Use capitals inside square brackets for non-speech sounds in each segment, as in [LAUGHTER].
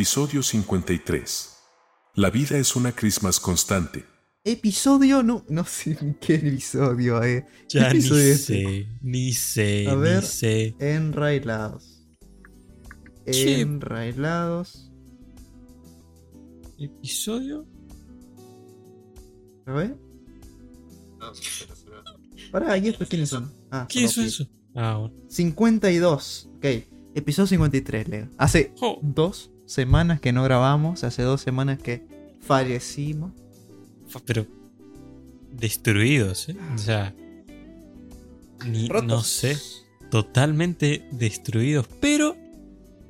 Episodio 53. La vida es una Christmas constante. Episodio, no, no sé en qué episodio, eh. Ya ¿Qué ni episodio es este? sé, ni sé, A ver. ni sé. Enrailados. Che. Enrailados. ¿Episodio? A ver. Pará, ¿y estos quiénes son? Ah, ¿Qué es eso? Ah, bueno. 52. Ok. Episodio 53, Leo. Hace Jo. dos semanas que no grabamos. Hace dos semanas que fallecimos. Fa- Pero destruidos, ¿eh? O sea, ni, no sé, totalmente destruidos, pero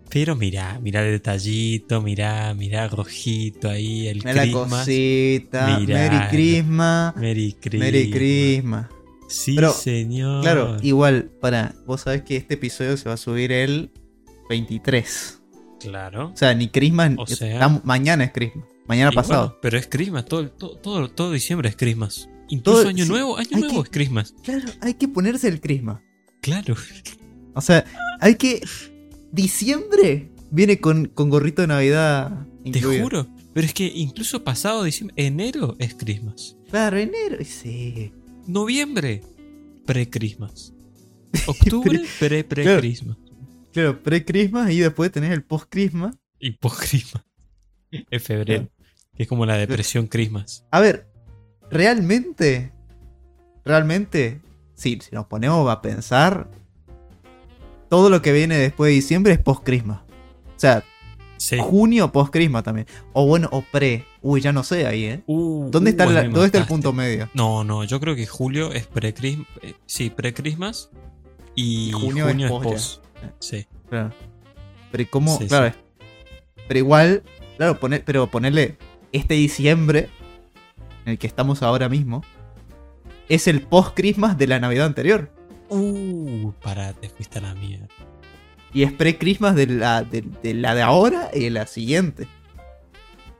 pero mirá, mirá el detallito, mirá, mirá rojito ahí, el Mira la cosita. Mirá. Merry Christmas. Merry Christmas. Merry Christmas. Sí, Pero, señor. Claro, igual, para, vos sabés que este episodio se va a subir el 23. Claro. O sea, ni Christmas, O sea- está- mañana es Christmas. Mañana pasado. bueno, pero es Christmas, todo, todo, todo, todo diciembre es Christmas. Incluso Todo- Año sí, Nuevo, Año Nuevo que- es Christmas. Claro, hay que ponerse el Christmas. Claro. O sea, hay que. Diciembre viene con, con gorrito de Navidad. Te incluido. juro. Pero es que incluso pasado diciembre, enero es Christmas. Claro, enero. Sí. Noviembre, pre-Christmas. [LAUGHS] Octubre, pre-pre-Christmas. Claro, pre-Christmas y después tenés el post-Christmas. Y post-Christmas. Es febrero. Que es como la depresión Christmas. A ver, realmente. Realmente. Sí, si nos ponemos a pensar. Todo lo que viene después de diciembre es post-Christmas. O sea, Sí. junio post-Christmas también. O bueno, o pre. Uy, ya no sé ahí, ¿eh? Uh, ¿Dónde, está, uh, la- ahí me ¿dónde está el punto medio? No, no, yo creo que julio es pre-Christmas. Sí, pre-Christmas. Y, Y junio, junio es es post post. Sí. Claro. Pero ¿y ¿cómo? Sí, claro. Pero igual, claro, poner, pero ponerle este diciembre, en el que estamos ahora mismo, es el post-Christmas de la Navidad anterior. Uh, para, te fuiste a la mierda. Y es pre-Christmas de la de, de la de ahora y de la siguiente.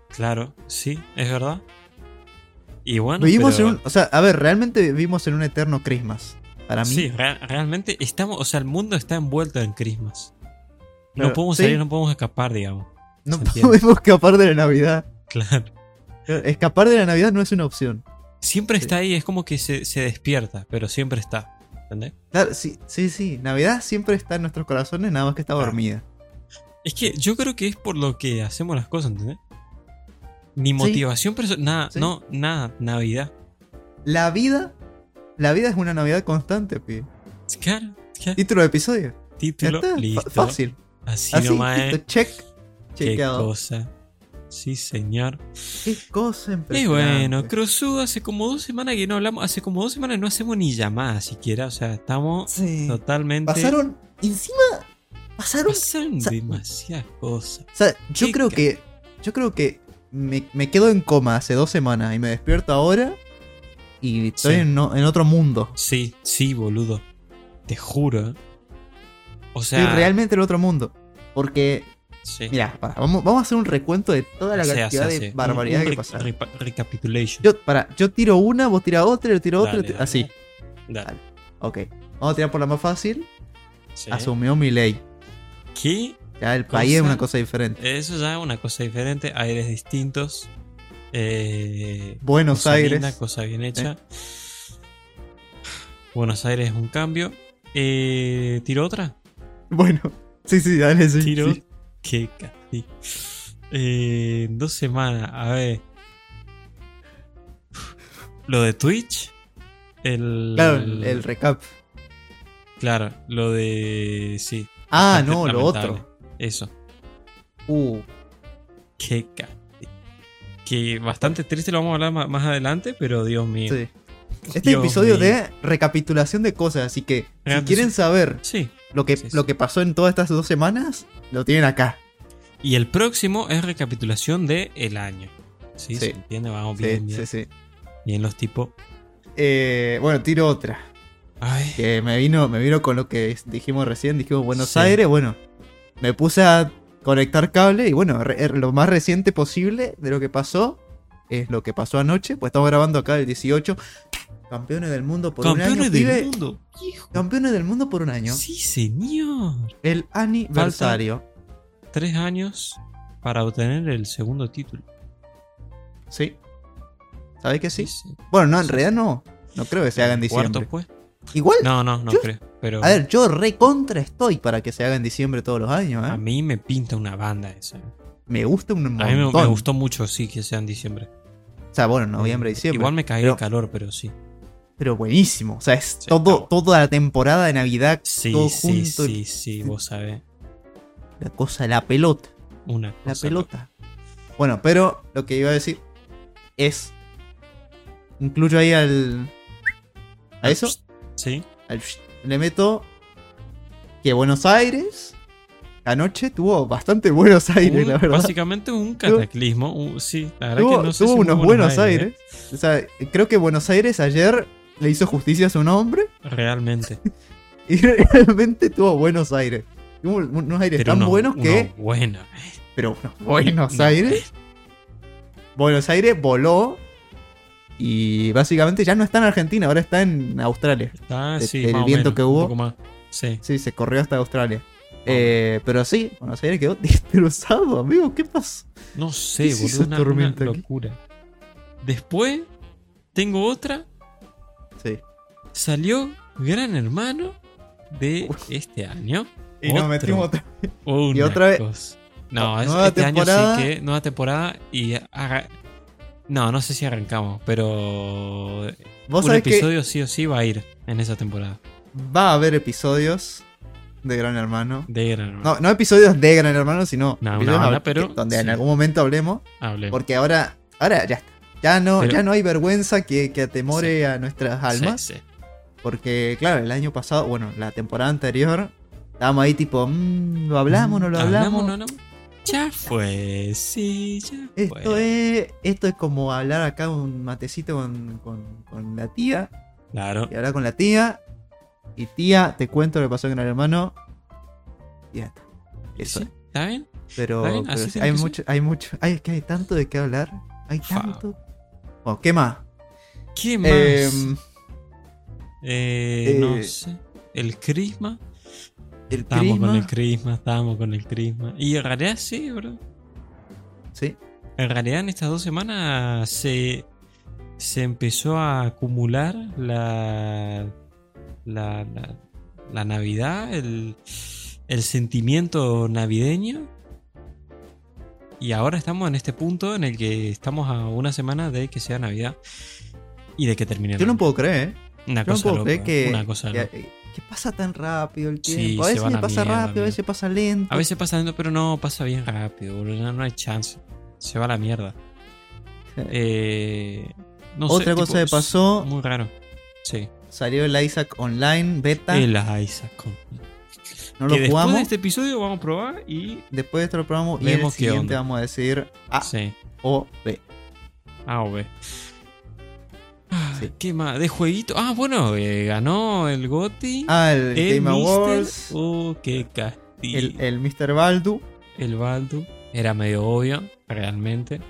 Claro, sí, es verdad. Y bueno, vivimos pero- en un. O sea, a ver, realmente vivimos en un eterno Christmas. Para mí. Sí, rea- realmente estamos, o sea, el mundo está envuelto en Christmas. No podemos sí. salir, no podemos escapar, digamos. no [LAUGHS] podemos escapar de la Navidad. Claro. Escapar de la Navidad no es una opción. Siempre Sí. está ahí, es como que se, se despierta, pero siempre está. ¿Entendés? Claro, sí, sí, sí. Navidad siempre está en nuestros corazones, nada más que está dormida. Es que yo creo que es por lo que hacemos las cosas, ¿entendés? Ni motivación personal, nada, Sí. no, nada, Navidad. La vida. La vida es una Navidad constante, pibe. Claro, claro. Título de episodio. Título, listo. Fácil. Así, Así, nomás, listo, check. Qué Chequeado. cosa. Sí, señor. Qué cosa Y impresionante. bueno, Crosudo, hace como dos semanas que no hablamos, hace como dos semanas no hacemos ni llamadas siquiera, o sea, estamos Sí. totalmente... Pasaron. Encima. Pasaron. Pasaron sa- demasiadas cosas. O sea, yo Qué creo que. Yo creo que me, me quedo en coma hace dos semanas y me despierto ahora. Y estoy Sí. en, otro mundo. Sí, sí, boludo. Te juro. O sea, estoy realmente en otro mundo. Porque. sí. Mira, para, vamos, vamos a hacer un recuento de toda la cantidad hace, de hace. barbaridades Un- que un pasaron. repa- recapitulation. Yo, para, yo tiro una, vos tiras otra, yo tiro otra. Dale, yo tiro- dale, así. dale. Dale. Ok. Vamos a tirar por la más fácil. Sí. Asumió mi ley. ¿Qué? Ya el país es una cosa diferente. Eso ya es una cosa diferente, aires distintos. Eh, Buenos cosa Aires. linda, cosa bien hecha. Buenos Aires es un cambio. Eh, ¿Tiro otra? Bueno, sí, sí, dale, sí. Tiro. sí. Casi. Eh, dos semanas, a ver. Lo de Twitch. El, Claro, el, el recap. Claro, lo de. Sí. Ah, no, lo otro. Eso. Uh, Qué casi. Que bastante triste, lo vamos a hablar más, adelante, pero Dios mío. sí. Este Dios episodio mío. de recapitulación de cosas, así que si quieren saber Sí. lo que, Sí, lo que pasó en todas estas dos semanas, lo tienen acá. Y el próximo es recapitulación de el año. Sí, Sí. se entiende, vamos Sí, bien, bien. Bien los tipos. Eh, bueno, tiro otra. Ay, Que me vino, me vino con lo que dijimos recién, dijimos Buenos. Aires, bueno. Me puse a conectar cable y bueno, re- lo más reciente posible de lo que pasó es lo que pasó anoche, pues estamos grabando acá el 18. Campeones del mundo por un campeones año. del pibe. mundo. Hijo. Campeones del mundo por un año. Sí, señor. El aniversario. Tres años para obtener el segundo título. Sí. ¿Sabes que sí? sí. Bueno, no, en Sí, realidad no. No creo que se haga en diciembre. Cuarto, pues. Igual, No, no, no Yo- creo. Pero a ver, yo recontra estoy para que se haga en diciembre todos los años, ¿eh? a mí me pinta una banda esa. Me gusta un montón. A mí me, me gustó mucho, sí, que sea en diciembre. O sea, bueno, noviembre, diciembre. Igual me caí pero, el calor, pero sí. pero buenísimo. O sea, es Sí, todo, toda la temporada de Navidad, Sí, todo sí, junto. sí, sí, vos sabés. La cosa, la pelota. Una La cosa pelota. Bueno, pero lo que iba a decir es. Incluyo ahí al. A eso. Sí. al- le meto. Que Buenos Aires. Anoche tuvo bastante Buenos Aires, Un- la verdad. Básicamente un cataclismo. sí, la verdad Tuvo, que no sé tuvo si unos Buenos Aires. ¿eh? O sea, creo que Buenos Aires ayer le hizo justicia a su nombre. Realmente. [LAUGHS] Y realmente tuvo Buenos Aires. Tuvo unos aires Pero tan uno- buenos uno que. bueno. Pero unos Buenos No. Aires. Buenos Aires voló. Y básicamente ya no está en Argentina, ahora está en Australia. De- sí, o viento menos, que hubo. Sí. Sí, se corrió hasta Australia. Eh, pero sí, Buenos Aires quedó [LAUGHS] destrozado, amigo. ¿Qué pasó? No sé, ¿Qué es esa boludo. Una, una tormenta aquí? locura. Después, tengo otra. Sí. Salió Gran Hermano de [LAUGHS] este año. Y nos metimos otra. Una Y otra vez- cosa. No, es- Nueva este temporada. año sí que nueva temporada y haga- no, no sé si arrancamos, pero Vos un sabés que episodio sí o sí va a ir en esa temporada va a haber episodios de Gran Hermano. de Gran Hermano. No, no episodios de Gran Hermano, sino No, episodios pero donde en sí. algún momento hablemos. Hablemos. Porque ahora, ahora ya está. Ya no, Pero- ya no hay vergüenza que, que atemore a nuestras almas. Sí, sí. Porque, claro, el año pasado, bueno, la temporada anterior, estábamos ahí tipo, mm, ¿lo hablamos? ¿No lo hablamos? no hablamos? Ya fue, sí, ya Esto fue. es, esto es como hablar acá un matecito con, con- con la tía. Claro. Y hablar con la tía. Y tía, te cuento lo que pasó con el hermano. Y ya está. Eso Sí. ¿Está bien? Pero, Está bien, pero así sí, tiene hay mucho, hay mucho. Hay, que hay tanto de qué hablar. Hay tanto. Bueno, ¿qué más? ¿Qué más? Em, Eh, no eh, sé. El Crisma. El Estábamos con el. Crisma, estábamos con el Crisma. Y en realidad sí, bro. Sí. En realidad en estas dos semanas se, se empezó a acumular la, la, la, la Navidad, el, el sentimiento navideño. Y ahora estamos en este punto en el que estamos a una semana de que sea Navidad y de que termine. Yo no puedo creer, ¿eh? Una Yo no cosa puedo loca, creer que, una cosa que, loca. Que pasa tan rápido el Sí, tiempo. a veces pasa mierda, rápido, a veces pasa lento. A veces pasa lento, pero no pasa bien rápido, boludo. No, hay chance. Se va a la mierda. Eh, no sé, Otra tipo, cosa que pasó, Muy raro. Sí. salió el Isaac Online beta. El Isaac. con- no que lo después jugamos. de este episodio vamos a probar y. Después de esto lo probamos y Vemos el siguiente onda. vamos a decir A Sí. o B. A o B. Sí. ¿Qué más? De jueguito. Ah, bueno, eh, ganó el GOTI. Ah, el el Game Mister- Awards. Oh, qué castillo. El, el Mr. Baldu. el Baldu. Era medio obvio, realmente.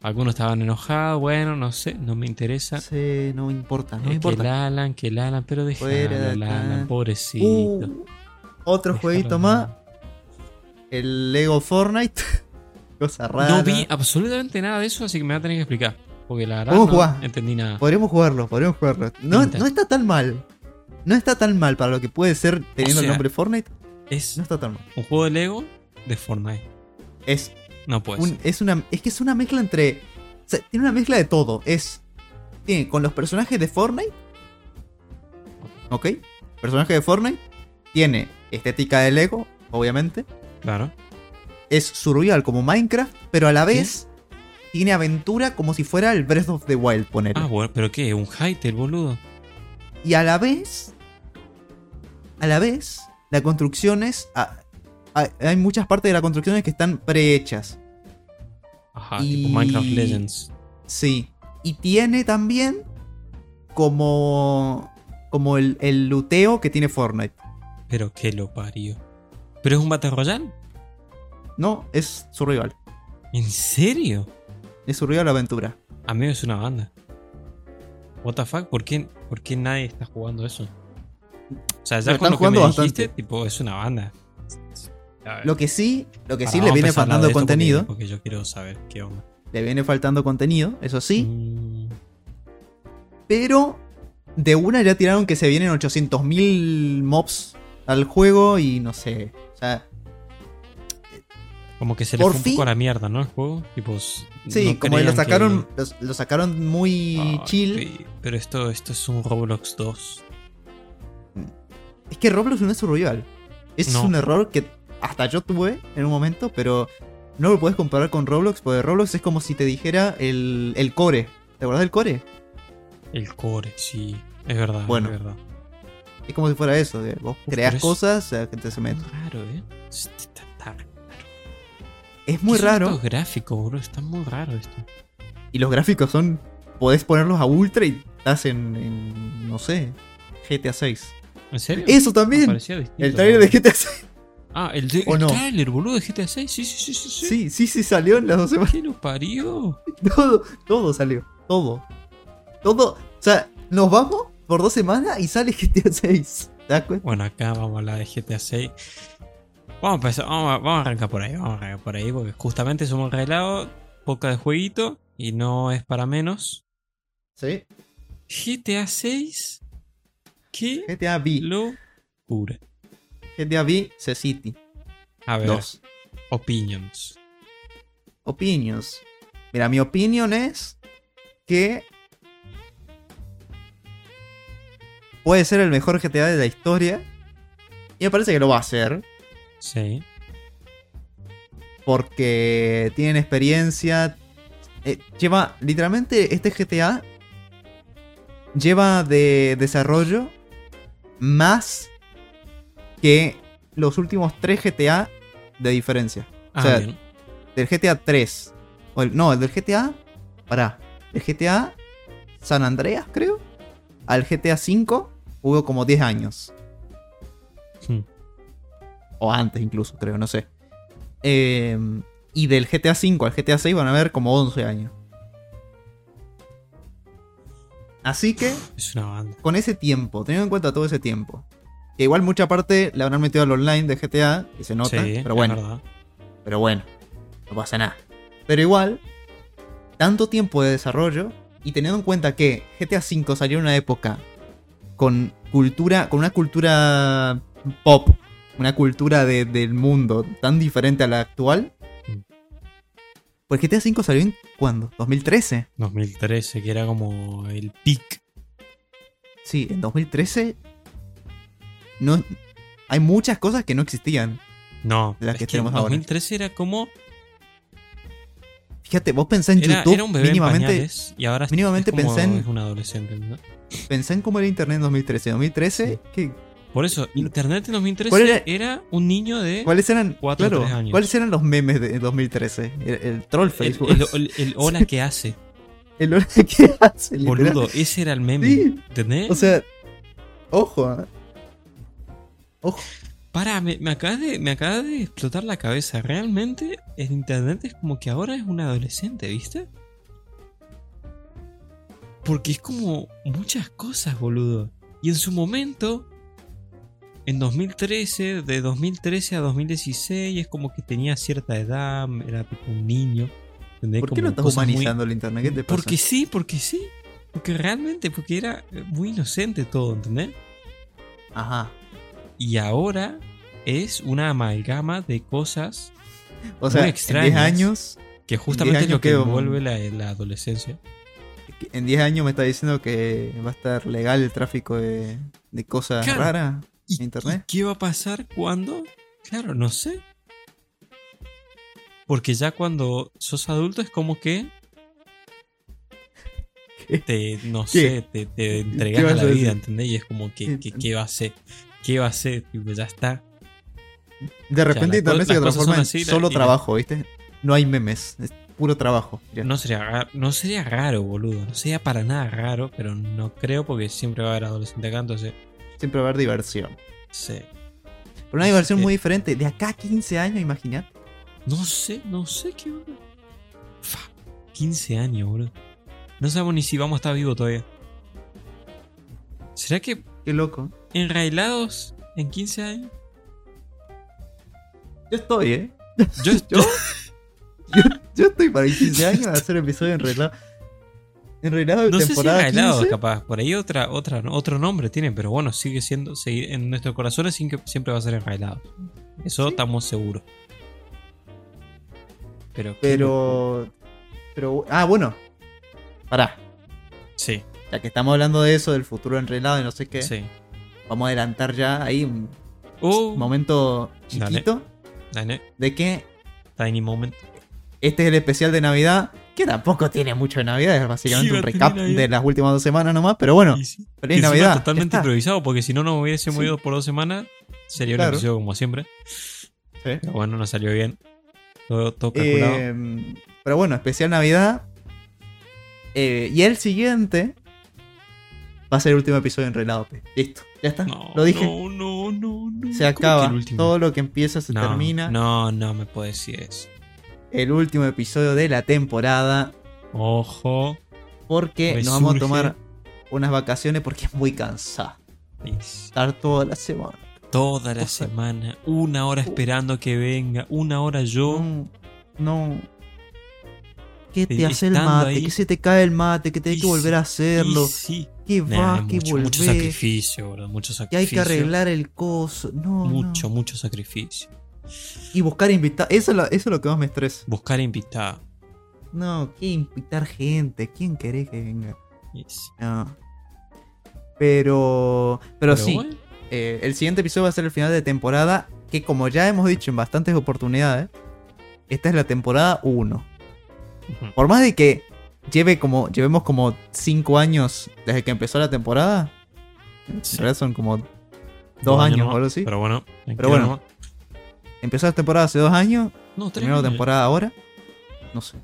Algunos estaban enojados, bueno, no sé, no me interesa. Sí, no me importa, no me Eh, que el importa. Alan, que el Alan, pero déjalo, Fuera de el. Alan, pobrecito. Uh, otro jueguito más. El Lego Fortnite. [LAUGHS] Cosa rara. No vi absolutamente nada de eso, así que me va a tener que explicar. Porque la verdad ¿Cómo no jugás? entendí nada. Podríamos jugarlo, podríamos jugarlo. No, no está tan mal. No está tan mal para lo que puede ser teniendo sea, el nombre Fortnite. Es No está tan mal. un juego de Lego de Fortnite. Es, No puede un- ser. es, una, es que es una mezcla entre. o sea, tiene una mezcla de todo. Es. Tiene con los personajes de Fortnite. ¿Ok? Personaje de Fortnite. Tiene estética de Lego, obviamente. Claro. Es survival como Minecraft, pero a la vez tiene aventura como si fuera el Breath of the Wild, poner. Ah, bueno, pero ¿qué? ¿Un Hytale, boludo? Y a la vez. A la vez, la construcción es. a- a- hay muchas partes de la construcción que están prehechas. Ajá, Y- tipo Minecraft Legends. Sí. Y tiene también. Como. Como el, el luteo que tiene Fortnite. Pero qué lo parió. ¿Pero es un Battle Royale? No, es survival. ¿En serio? Es survival aventura. A mí es una banda. What the fuck? ¿Por qué, por qué nadie está jugando eso? O sea, ya Lo con lo que me dijiste, bastante. tipo, es una banda. Lo que sí, lo que sí le viene faltando de esto porque- contenido. Porque, yo quiero saber qué onda. Le viene faltando contenido, eso sí. Mm, Pero de una ya tiraron que se vienen 800.000 mobs al juego y no sé. O sea, como que se le fue un poco a la mierda, ¿no? El juego. Tipo, s- sí, no como lo crean sacaron, que- los- lo sacaron muy chill. pe- Pero esto, esto es un Roblox 2. Es que Roblox no es survival. Es No. un error que hasta yo tuve en un momento, pero no lo puedes comparar con Roblox, porque Roblox es como si te dijera el, el core. ¿Te acuerdas del core? El core, sí. Es verdad, Bueno. es verdad. Es como si fuera eso, de vos Uf, creas es- cosas, a que te se mete. Raro, ¿eh? Es muy ¿Qué son raro. Estos gráficos, bro. Está muy raro esto. Y los gráficos son. Podés ponerlos a ultra y estás en. en, no sé. GTA 6. ¿En serio? Eso también. distinto, El trailer ¿no? de GTA 6. Ah, el, de, ¿O el no? trailer, boludo, de GTA 6. Sí, sí, sí, sí. sí. Sí, sí, sí salió en las dos semanas. ¿Qué lo parió? [LAUGHS] Todo, todo salió. Todo. Todo. O sea, nos vamos por dos semanas y sale GTA 6. ¿Te das cuenta? Bueno, acá vamos a hablar de GTA 6. Vamos a empezar, vamos a, vamos a arrancar por ahí, vamos a arrancar por ahí, porque justamente somos reglados, poca de jueguito, y no es para menos. Sí. GTA 6, qué GTA V. locura. GTA V, C-City. A ver, 2. opinions. Opinions. Mira, mi opinión es que puede ser el mejor GTA de la historia. Y me parece que lo va a ser. Sí. Porque tienen experiencia. Eh, lleva, literalmente, este GTA lleva de desarrollo más que los últimos tres GTA de diferencia. Ah, sea, bien. Del GTA 3. O el- no, el del GTA. Pará. El GTA San Andreas, creo. Al GTA 5 hubo como 10 años. O antes incluso, creo, no sé. Eh, y del GTA 5 al GTA 6 van a haber como 11 años. Así que, Es una banda. con ese tiempo, teniendo en cuenta todo ese tiempo. Que igual mucha parte le habrán metido al online de GTA, que se nota, sí, pero bueno. Pero bueno, no pasa nada. Pero igual, tanto tiempo de desarrollo y teniendo en cuenta que GTA V salió en una época con cultura, con una cultura pop, una cultura de- del mundo tan diferente a la actual. Pues GTA V salió en ¿cuándo? ¿2013? 2013, que era como el peak. Sí, en 2013 no hay muchas cosas que no existían. No, De las es que que en tenemos ahora. 2013 era como. Fíjate, vos pensás en Era, YouTube era un bebé en mínimamente pañales y ahora mínimamente es como- pensé en- es un adolescente. ¿no? pensá en cómo era internet en 2013. 2013, Sí. ¿qué, Por eso, Internet en 2013 ¿Cuál era- era? un niño de. ¿Cuáles eran, Cuatro o claro, tres años. ¿Cuáles eran los memes de 2013? El, el troll El, Facebook. el, el- el [LAUGHS] hola que hace. El hora [LAUGHS] que hace, literal. Boludo, ese era el meme. Sí. ¿Entendés? O sea, ojo. ¿eh? Ojo. Para, me, me acaba de, me acaba de explotar la cabeza. Realmente el internet es como que ahora es un adolescente, ¿viste? Porque es como muchas cosas, boludo. Y en su momento, en 2013, de 2013 a 2016, es como que tenía cierta edad, era tipo un niño. ¿entendés? ¿Por qué Como no estás cosas muy- humanizando el internet? ¿Qué te pasa? Porque sí, porque sí. Porque realmente, porque era muy inocente todo, ¿entendés? Ajá. Y ahora es una amalgama de cosas O sea, Muy en 10 extrañas. años, que justamente es años lo que quedo- envuelve la, la adolescencia. en 10 años me está diciendo que va a estar legal el tráfico de, de cosas Claro. raras. ¿Y, ¿Internet? y qué va a pasar cuando? Claro, no sé. Porque ya cuando sos adulto es como que ¿Qué? te, no ¿Qué? sé, te, te entregas a la vida? ¿entendés? Y es como que, que- ¿qué va a hacer? ¿Qué va a hacer? Tipo, ya está. De repente las internet se transforma en así, solo la- trabajo, ¿viste? No hay memes, es puro trabajo. Ya. No sería, no sería raro, boludo. No sería para nada raro, pero no creo porque siempre va a haber adolescente acá, entonces. Siempre va a haber diversión. Sí. Pero una diversión muy diferente. De acá a 15 años, imaginad. No sé, no sé qué onda. Fa, 15 años, boludo. No sabemos ni si vamos a estar vivos todavía. ¿Será que Qué loco. enrailados en 15 años? Yo estoy, ¿eh? Yo, [LAUGHS] Yo, yo, yo estoy para el 15 años de hacer episodio enredado. Enredado de no sé si temporada Enredados, 15. capaz. Por ahí otra, otra, otro nombre tiene, pero bueno, sigue siendo. sigue- en nuestros corazones siempre siempre va a ser Enredados. Eso estamos seguros. Pero. Pero. Pero. Ah, bueno. Pará. Sí, Ya que estamos hablando de eso, del futuro enredado y no sé qué. sí. Vamos a adelantar ya ahí un Uh, momento Dale. chiquito Dale, de que Tiny Moment. este es el especial de Navidad. Que tampoco tiene mucho de Navidad, es básicamente un recap de las últimas dos semanas nomás. Pero bueno, sí. feliz Navidad. totalmente improvisado, porque si no nos hubiésemos Sí. ido por dos semanas, sería Claro. un episodio como siempre. Pero bueno, nos salió bien. Todo, todo calculado. Eh, pero bueno, especial Navidad. Eh, y el siguiente va a ser el último episodio en Relado. pe. Listo, ya está. no, lo dije. No, no, no, no. se ¿Cómo acaba. Todo lo que empieza se no, termina. No, no me puedes decir eso. El último episodio de la temporada. Ojo. Porque nos vamos a tomar unas vacaciones porque es muy cansado. Es Estar toda la semana. Toda la semana, una hora esperando que venga, una hora yo. No. no. ¿Qué te hace el mate? ahí. Que se te cae el mate, que tenés que volver a hacerlo. Sí. Que Nah, va, que mucho, mucho sacrificio, bro. Mucho Que sacrificio. hay que arreglar el coso. No. Mucho, no. mucho sacrificio. Y buscar invitados. Eso, es lo- eso es lo que más me estresa. Buscar invitado. No, que invitar gente. ¿Quién querés que venga? No. Pero. Pero, sí. bueno, eh, el siguiente episodio va a ser el final de temporada. Que como ya hemos dicho en bastantes oportunidades. Esta es la temporada 1. ujú. Por más de que lleve como. Llevemos como 5 años desde que empezó la temporada. En realidad son como 2 años o algo así. Pero bueno, Pero bueno. Empezó la temporada hace 2 años. No, tres Terminó la temporada ahora. No sé.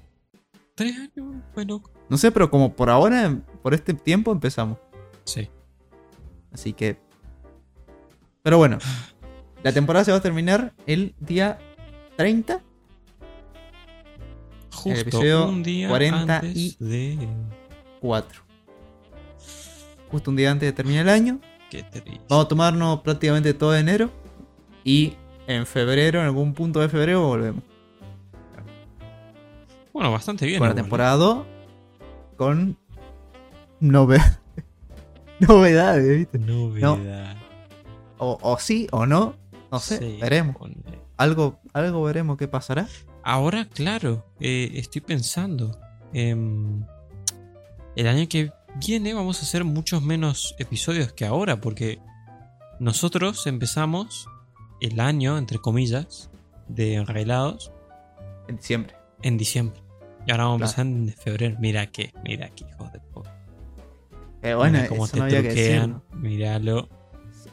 Tres años, fue loco. No sé, pero como por ahora, por este tiempo empezamos. Sí. Así que. Pero bueno. [SIGHS] La temporada se va a terminar el día 30. Justo episodio un día 40 antes y- de. 4. Justo un día antes de terminar el año. Qué triste. Vamos a tomarnos prácticamente todo enero. Y en febrero, en algún punto de febrero, volvemos. Bueno, bastante bien. ¿eh? temporada 2. Con. Novedades. [LAUGHS] Novedades, ¿viste? Novedad. O, o sí o no. No sé, Sí, veremos. Algo, algo veremos qué pasará. Ahora, claro, eh, estoy pensando. em, el año que viene vamos a hacer muchos menos episodios que ahora, porque nosotros empezamos el año, entre comillas, de Enrailados En diciembre. en diciembre. Y ahora vamos a empezar en febrero. Mira que, mira que hijos de puta. Pero bueno, Mira cómo eso te no había que truquean. decirlo. Míralo.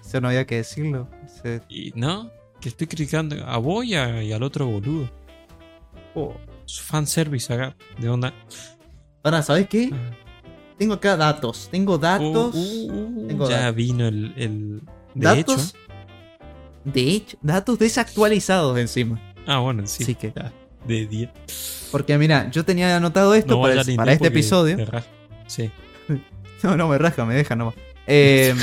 Eso no había que decirlo. Se- Y no, que estoy criticando a vos y, a- y al otro boludo. oh. Fanservice acá, de onda. Ahora, ¿sabes qué? Ah. Tengo acá datos. Tengo datos. Uh, uh, uh, Tengo ya datos. vino el, el- de datos. hecho. De hecho, datos desactualizados encima. Ah, bueno, sí. Así que. de 10. Porque mira, yo tenía anotado esto No para, el- este episodio. te raja. Sí. [LAUGHS] No, no me rasca, me deja nomás. Eh,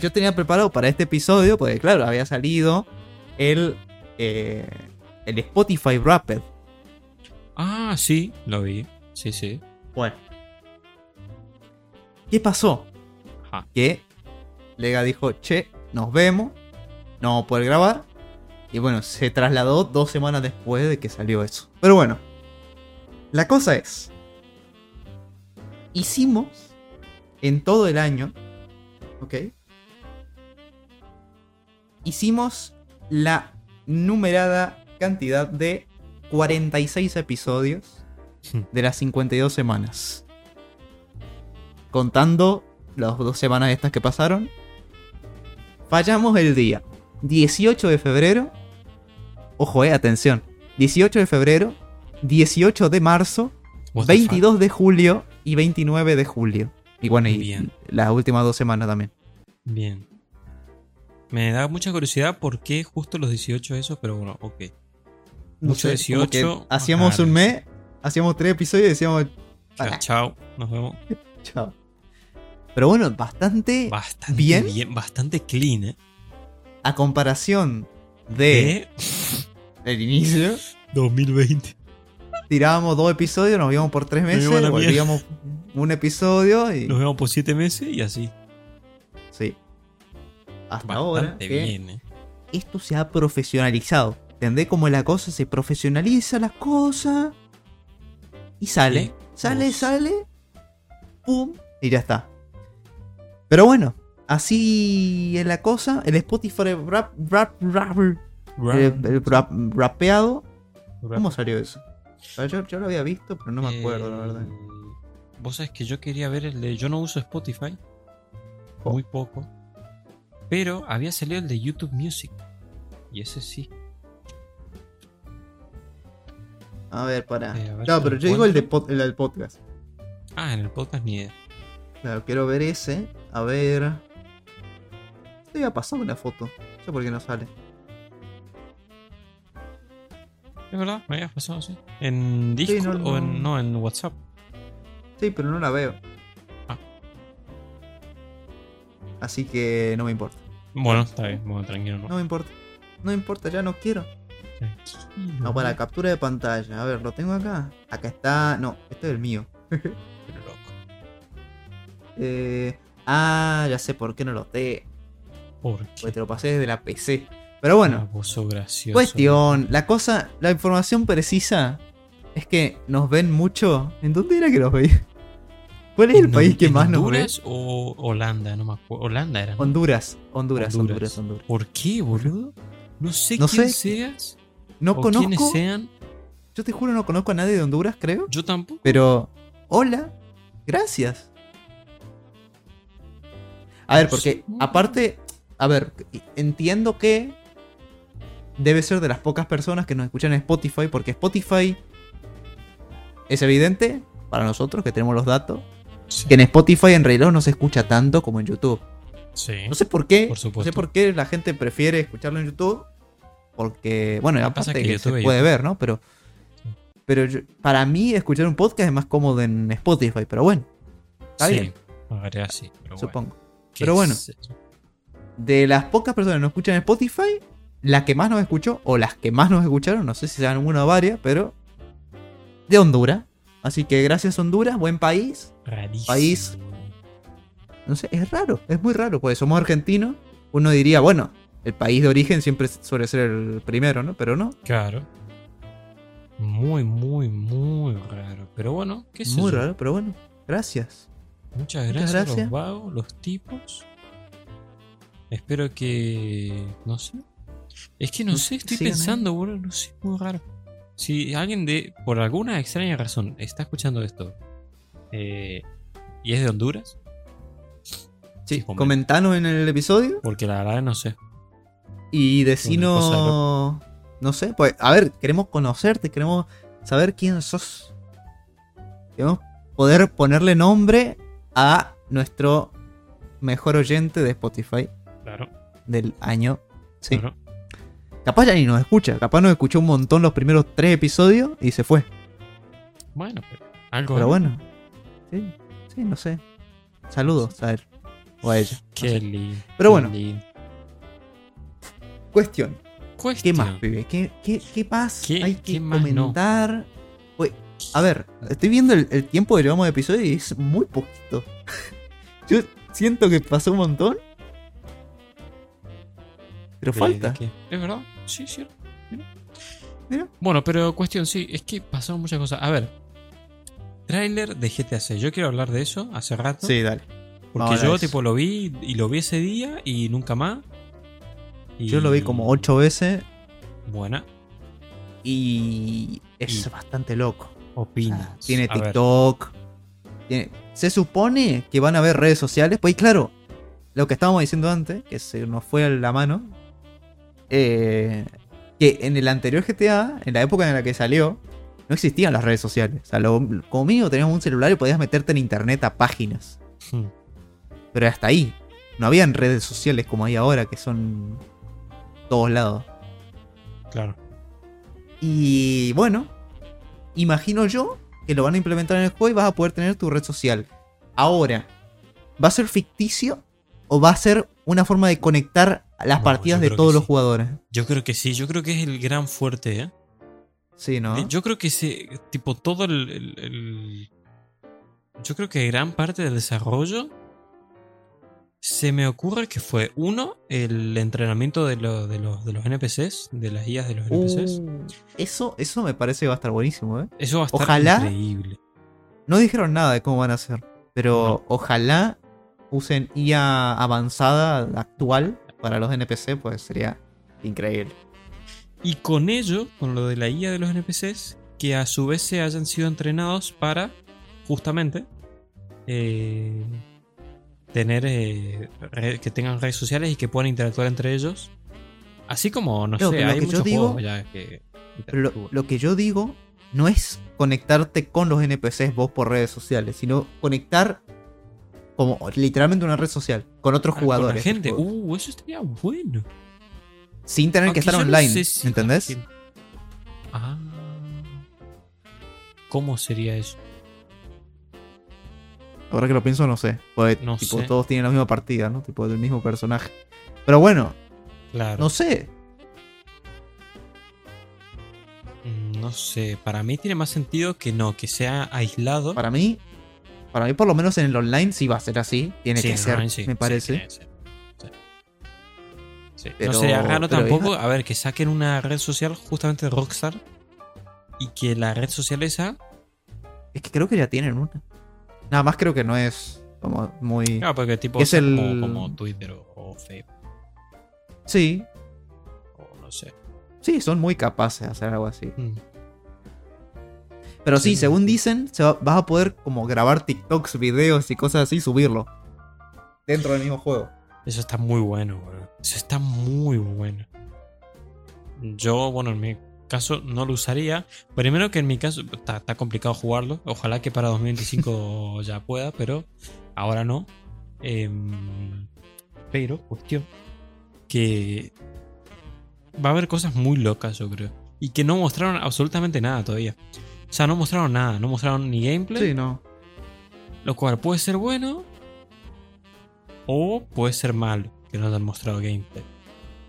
yo tenía preparado para este episodio, porque claro, había salido el, eh, el Spotify Wrapped. Ah, sí, lo vi. Sí, sí. Bueno. ¿Qué pasó? Ajá. Que Lega dijo, che, nos vemos, no vamos a poder grabar. Y bueno, se trasladó dos semanas después de que salió eso. Pero bueno, la cosa es, hicimos en todo el año, ¿ok? Hicimos la numerada cantidad de 46 episodios de las 52 semanas. Contando las dos semanas estas que pasaron. Fallamos el día 18 de febrero. Ojo, eh, atención. 18 de febrero, 18 de marzo, What the 22 de julio y 29 de julio. Y bueno, y Bien. las últimas dos semanas también. Bien. Me da mucha curiosidad por qué justo los 18 esos, pero bueno, ok. No Mucho sé, como que 18, Hacíamos un mes, hacíamos tres episodios y decíamos chao, nos vemos. [LAUGHS] chao. Pero bueno, bastante Bastante Bien. bien. bastante clean, ¿eh? a comparación de De el inicio. 2020. Tirábamos dos episodios, nos íbamos por tres meses, íbamos volvíamos un episodio y. Nos vemos por 7 meses y así. Sí. Hasta ahora. Bastante que bien, eh. Esto se ha profesionalizado. ¿Entendés cómo la cosa se profesionaliza las cosas? Y sale. Sí, Sale, sale. Pum. Y ya está. Pero bueno, así es la cosa. El Spotify rap, rap, rap, el, el rap- rapeado. ¿Cómo salió eso? Yo, yo lo había visto, pero no me acuerdo, la verdad. Eh, Vos sabés que yo quería ver el de. Yo no uso Spotify. Oh. Muy poco. Pero había salido el de YouTube Music. Y ese sí. A ver, para. Eh, a ver no, pero yo digo el, de pod- el del podcast. Ah, en el podcast ni idea. Claro, quiero ver ese. A ver. Te había pasado una foto. No sé por qué no sale. Es verdad, me habías pasado así. ¿En Sí, Discord no, o en, no. no, en WhatsApp? Sí, pero no la veo. Ah. Así que no me importa. Bueno, está bien, bueno, tranquilo, no. No me importa. No me importa, ya no quiero. Tranquilo. No, para captura de pantalla. A ver, lo tengo acá. Acá está. No, este es el mío. [LAUGHS] Eh, ah, ya sé por qué no lo te. ¿Por qué? Porque te lo pasé desde la PC. Pero bueno, Ah, gracioso. cuestión. La cosa, la información precisa es que nos ven mucho. ¿En dónde era que nos veían? ¿Cuál es el ¿En país que más nos ve? Honduras o Holanda? No me acuerdo. Holanda era. ¿no? Honduras. Honduras, Honduras. Honduras, Honduras. ¿Por qué, boludo? No sé No quién sé. seas No o quiénes conozco. sean. Yo te juro, no conozco a nadie de Honduras, creo. Yo tampoco. Pero, hola, gracias. A ver, porque aparte, a ver, entiendo que debe ser de las pocas personas que nos escuchan en Spotify, porque Spotify es evidente para nosotros que tenemos los datos, Sí. que en Spotify en realidad no se escucha tanto como en YouTube. Sí. No sé por qué, Por no supuesto. sé por qué la gente prefiere escucharlo en YouTube, porque, bueno, aparte que, que se puede YouTube. ver, ¿no? Pero, pero yo- para mí escuchar un podcast es más cómodo en Spotify, pero bueno, está sí, bien, Haré así, pero supongo. ¿Qué Pero bueno. De las pocas personas que nos escuchan en Spotify, la que más nos escuchó, o las que más nos escucharon, no sé si sean una o varias, pero de Honduras. Así que gracias Honduras, buen país. Rarísimo. País. No sé, es raro, es muy raro, porque somos argentinos. Uno diría, bueno, el país de origen siempre suele ser el primero, ¿no? Pero no, Claro. Muy, muy, muy raro. Pero bueno, qué sé muy raro, pero bueno, gracias. Muchas gracias, los vagos, los tipos. Espero que. No sé. Es que no sé, estoy pensando, boludo. No sé, muy raro. Si alguien de. Por alguna extraña razón está escuchando esto. eh, y es de Honduras. Sí, comenta. comentanos en el episodio Porque la verdad no sé. y decinos. No sé, pues, a ver, queremos conocerte, queremos saber quién sos. Queremos poder ponerle nombre a nuestro mejor oyente de Spotify Claro. del año. Sí. claro. Capaz ya ni nos escucha, capaz nos escuchó un montón los primeros tres episodios y se fue. Bueno, pero. Algo. Pero ¿no? bueno. Sí, sí, no sé. Saludos a él o a ella. no Qué sé. lindo. Pero bueno. lindo. Cuestión. ¿Qué más, pibe? ¿Qué, qué, qué más ¿Qué- hay que no? comentar? A ver, estoy viendo el, el tiempo que llevamos de episodio y es muy poquito. [LAUGHS] Yo siento que pasó un montón. Pero ¿De- falta. de? ¿Es verdad? Sí, sí. Mira. Mira. Bueno, pero cuestión, sí, es que pasaron muchas cosas. A ver, tráiler de GTA 6. Yo quiero hablar de eso hace rato. Sí, dale. Porque Ahora yo, tipo, lo vi y lo vi ese día y nunca más. Y- Yo lo vi como ocho veces Buena. y es Y- bastante loco. O Opinions. sea, tiene A TikTok. tiene- Se supone que van a haber redes sociales. Pues claro, lo que estábamos diciendo antes, que se nos fue a la mano. eh, que en el anterior GTA, en la época en la que salió, no existían las redes sociales. O sea, lo, como mínimo tenías un celular y podías meterte en internet a páginas. hmm, Pero hasta ahí. No habían redes sociales como hay ahora, que son todos lados. Claro. Y bueno, imagino yo que lo van a implementar en el juego y vas a poder tener tu red social. Ahora, ¿va a ser ficticio o va a ser una forma de conectar las No, partidas de todos los sí. jugadores. Yo creo que sí, yo creo que es el gran fuerte, ¿eh? Sí, ¿no? Eh, Yo creo que ese, tipo, todo el, el- el- Yo creo que gran parte del desarrollo se me ocurre que fue, uno, el entrenamiento de, lo- de los, de los NPCs, de las guías de los NPCs. Uh, eso, eso me parece que va a estar buenísimo, ¿eh? Eso va a estar ojalá- increíble. No dijeron nada de cómo van a hacer, pero ojalá usen IA avanzada actual para los NPC, pues sería increíble. Y con ello, con lo de la guía de los NPCs, que a su vez se hayan sido entrenados para, justamente, eh, tener eh, que tengan redes sociales y que puedan interactuar entre ellos. Así como, no Creo sé, que lo hay que yo digo- juegos ya que Pero lo, interactúan. lo que yo digo no es conectarte con los NPCs vos por redes sociales, sino conectar como literalmente una red social con otros Ah, con jugadores. la gente. Uh, eso estaría bueno. sin tener Aunque que estar no online, sé si la ¿entendés? Ah. ¿Cómo sería eso? Ahora que lo pienso, no sé. Porque No tipo, sé. todos tienen la misma partida, ¿no? Tipo, del mismo personaje. Pero bueno, Claro. no sé. Mm, No sé, para mí tiene más sentido que no, que sea aislado. Para mí, para mí por lo menos en el online sí va a ser así. Tiene Sí, que ser, online sí, me parece. Sí. Pero- no sería raro tampoco, a ver, que saquen una red social justamente de Rockstar y que la red social esa. Es que creo que ya tienen una. Nada más creo que no es como muy... Claro, porque tipo Es el- como, como Twitter o, o Facebook Sí, o no sé. sí, son muy capaces de hacer algo así. Mm. Pero sí, Sí. según dicen, se va- vas a poder como grabar TikToks, videos y cosas así y subirlo. Dentro del mismo juego. Eso está muy bueno, bro. Eso está muy bueno. Yo, bueno, en mi caso no lo usaría. Primero que en mi caso está, está complicado jugarlo. Ojalá que para 2025 [LAUGHS] ya pueda, pero ahora no. Em, pero, cuestión, que va a haber cosas muy locas, yo creo. Y que no mostraron absolutamente nada todavía. O sea, no mostraron nada, no mostraron ni gameplay. Sí, no. Lo cual puede ser bueno o puede ser malo que no hayan mostrado gameplay.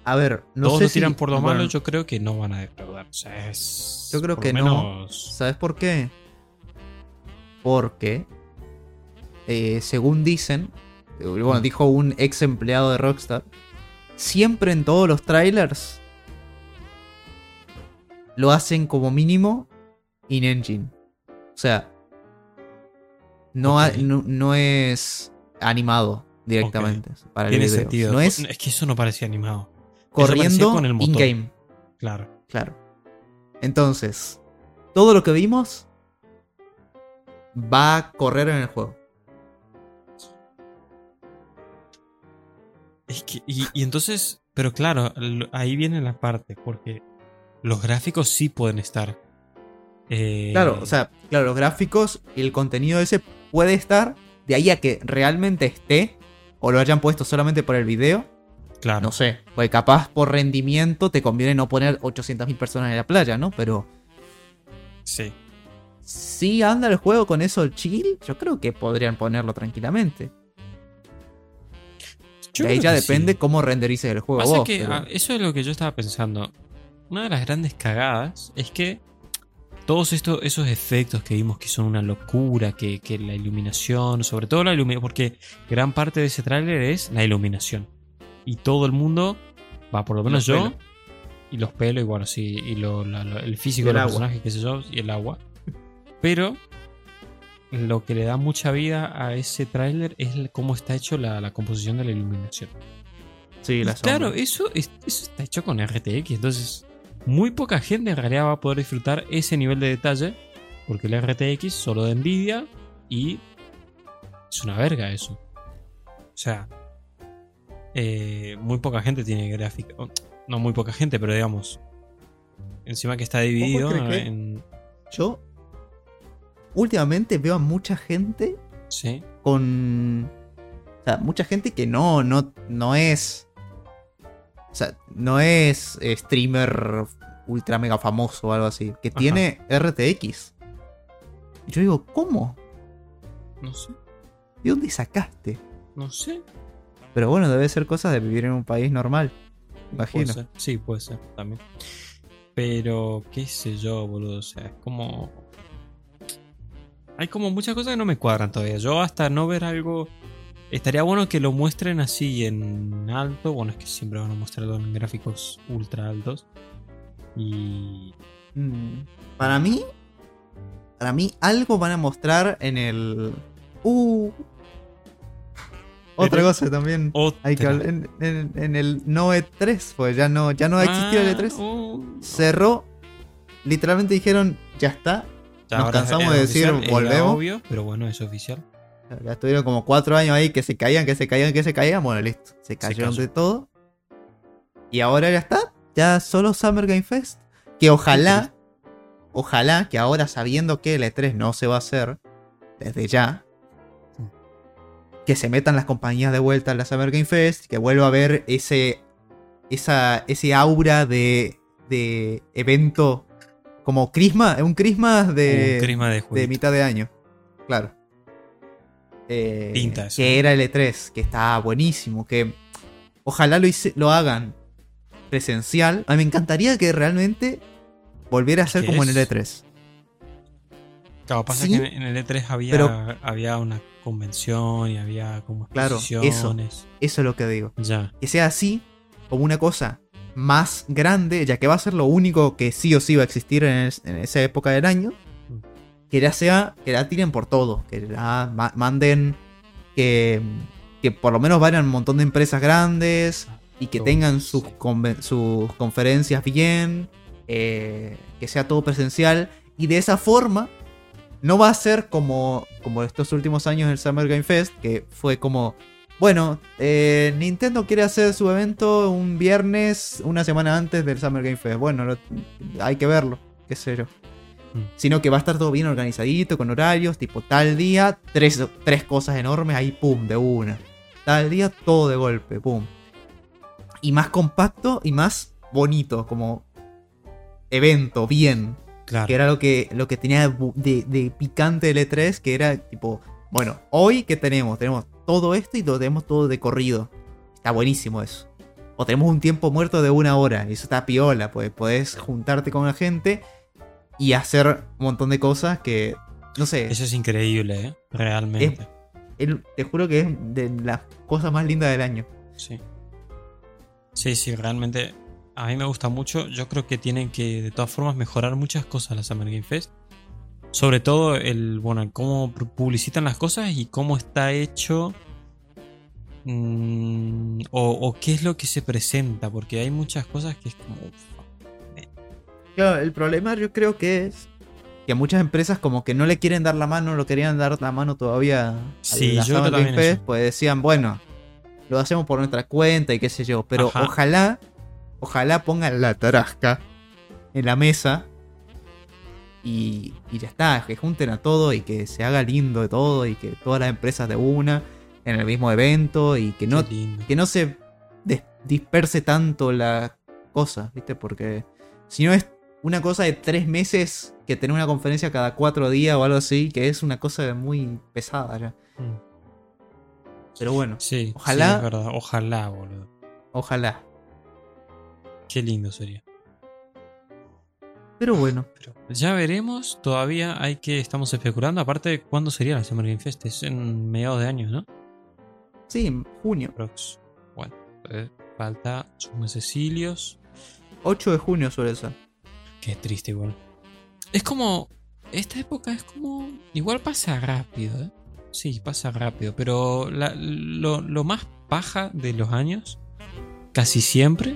A ver, no Todos sé lo tiran si- por lo bueno, malo, yo creo que no van a defraudar. O sea, es. Yo creo que no. ¿Sabes por qué? Porque, eh, según dicen, eh, bueno, dijo un ex empleado de Rockstar, siempre en todos los trailers lo hacen como mínimo in-engine. O sea, no, ha- Ok. no, no es animado directamente para el Tiene video. sentido. No es Es que eso no parecía animado. Corriendo con el motor. in-game. Claro. Claro. Entonces, todo lo que vimos va a correr en el juego. Es que, y, y entonces, pero claro, ahí viene la parte, porque los gráficos sí pueden estar. eh, Claro, o sea, claro, los gráficos y el contenido ese puede estar de ahí a que realmente esté o lo hayan puesto solamente por el video. Claro. No sé, porque capaz por rendimiento te conviene no poner 800.000 personas en la playa, ¿no? Pero Sí. si anda el juego con eso chill, yo creo que podrían ponerlo tranquilamente. Yo de ahí ya depende sí. cómo renderices el juego. Pasa vos, que pero- ah, eso es lo que yo estaba pensando. Una de las grandes cagadas es que todos estos esos efectos que vimos que son una locura, que, que la iluminación, sobre todo la iluminación, porque gran parte de ese tráiler es la iluminación. Y todo el mundo, va, por lo menos los yo, pelos. y los pelos, y bueno, sí, y lo- la- lo- el físico Y el de los agua. personajes, qué sé yo, y el agua. Pero lo que le da mucha vida a ese tráiler es cómo está hecho la, la composición de la iluminación. Sí, la claro, eso, es- eso está hecho con RTX, entonces muy poca gente en realidad va a poder disfrutar ese nivel de detalle, porque el RTX solo de Nvidia y es una verga eso. O sea, eh, muy poca gente tiene gráfica, no muy poca gente, pero digamos, encima que está dividido que- en... Yo últimamente veo a mucha gente Sí, con. O sea, mucha gente que no, no, no es. O sea, no es eh, streamer ultra mega famoso o algo así. Que Ajá. tiene RTX. Y yo digo, ¿cómo? no sé, ¿De dónde sacaste? no sé. Pero bueno, debe ser cosas de vivir en un país normal. Imagino. Puede ser. Sí, puede ser también. Pero, qué sé yo, boludo. O sea, es como. Hay como muchas cosas que no me cuadran todavía. Yo hasta no ver algo. Estaría bueno que lo muestren así en alto. Bueno, es que siempre van a mostrarlo en gráficos ultra altos. Y. Mm, Para mí, para mí algo van a mostrar en el... Uh, otra Pero- cosa también. Otra. Hay que hablar en, en- en el no E3, pues ya no, ya no ha existido el Ah, E3. uh, Cerró. Literalmente dijeron, ya está. ya Nos cansamos de decir, oficial, volvemos. obvio, pero bueno, es oficial. Ya estuvieron como cuatro años ahí que se caían, que se caían, que se caían. Bueno, listo. Se cayeron de todo. Y ahora ya está. Ya solo Summer Game Fest. Que ojalá, ojalá que ahora sabiendo que el E3 no se va a hacer desde ya. Que se metan las compañías de vuelta a la Summer Game Fest, que vuelva a haber ese, esa, ese aura de, de evento como Christmas, un Christmas de, Un crisma de mitad de año. Claro. Eh, Pinta eso. Que era el E3, que estaba buenísimo. Que ojalá lo, hice- lo hagan presencial. A mí me encantaría que realmente volviera a ser ¿Qué como en el es? E3. Claro, pasa Sí, que en el E3 había, pero- había una convención y había como Claro, eso. exposiciones. Eso es lo que digo. Ya. Que sea así, como una cosa más grande, ya que va a ser lo único que sí o sí va a existir en, es- en esa época del año. Mm. Que ya sea, que la tiren por todo. Que la ma- manden, que, que por lo menos vayan un montón de empresas grandes. y que tengan sus, sus conferencias bien, eh, que sea todo presencial y de esa forma no va a ser como, como estos últimos años del Summer Game Fest, que fue como, bueno, eh, Nintendo quiere hacer su evento un viernes, una semana antes del Summer Game Fest, bueno, lo- hay que verlo, qué sé yo. Mm. Sino que va a estar todo bien organizadito, con horarios, tipo tal día, tres, tres cosas enormes, ahí pum, de una. Tal día, todo de golpe, pum y más compacto y más bonito, como evento, bien. Claro. Que era lo que, lo que tenía de, de- picante el E3, que era tipo, bueno, hoy que tenemos, tenemos todo esto y lo tenemos todo de corrido. Está buenísimo eso. O tenemos un tiempo muerto de una hora, y eso está piola, pues podés juntarte con la gente y hacer un montón de cosas que, no sé, Eso es increíble, ¿eh? Realmente. te juro que es de las cosas más lindas del año. Sí. Sí, sí, realmente a mí me gusta mucho. Yo creo que tienen que de todas formas mejorar muchas cosas la Summer Game Fest. Sobre todo el, bueno, el cómo pu- publicitan las cosas y cómo está hecho. mm, o, o qué es lo que se presenta. Porque hay muchas cosas que es como. Claro, el problema yo creo que es que muchas empresas como que no le quieren dar la mano, no querían dar la mano todavía a Sí, la yo Summer Game Fest, pues decían, bueno, lo hacemos por nuestra cuenta y qué sé yo, pero Ajá. ojalá, ojalá pongan la tarasca en la mesa y, y ya está, que junten a todo y que se haga lindo de todo y que todas las empresas de una en el mismo evento y que no, que no se disperse tanto la cosa, ¿viste? Porque si no es una cosa de tres meses que tener una conferencia cada cuatro días o algo así, que es una cosa muy pesada ya. Mm. Pero bueno, Sí, Ojalá- sí, es verdad. Ojalá, boludo. ojalá. Qué lindo sería. Pero bueno, Pero ya veremos. Todavía hay que. Estamos especulando. Aparte, ¿cuándo sería la Summer Game Fest? Es en mediados de año, ¿no? sí, en junio. Prox. Bueno, eh, falta sus mesecillos. 8 de junio suele ser. Qué triste, igual. Es como. Esta época es como. Igual pasa rápido, ¿eh? Sí, pasa rápido. Pero la- lo, lo más paja de los años, casi siempre,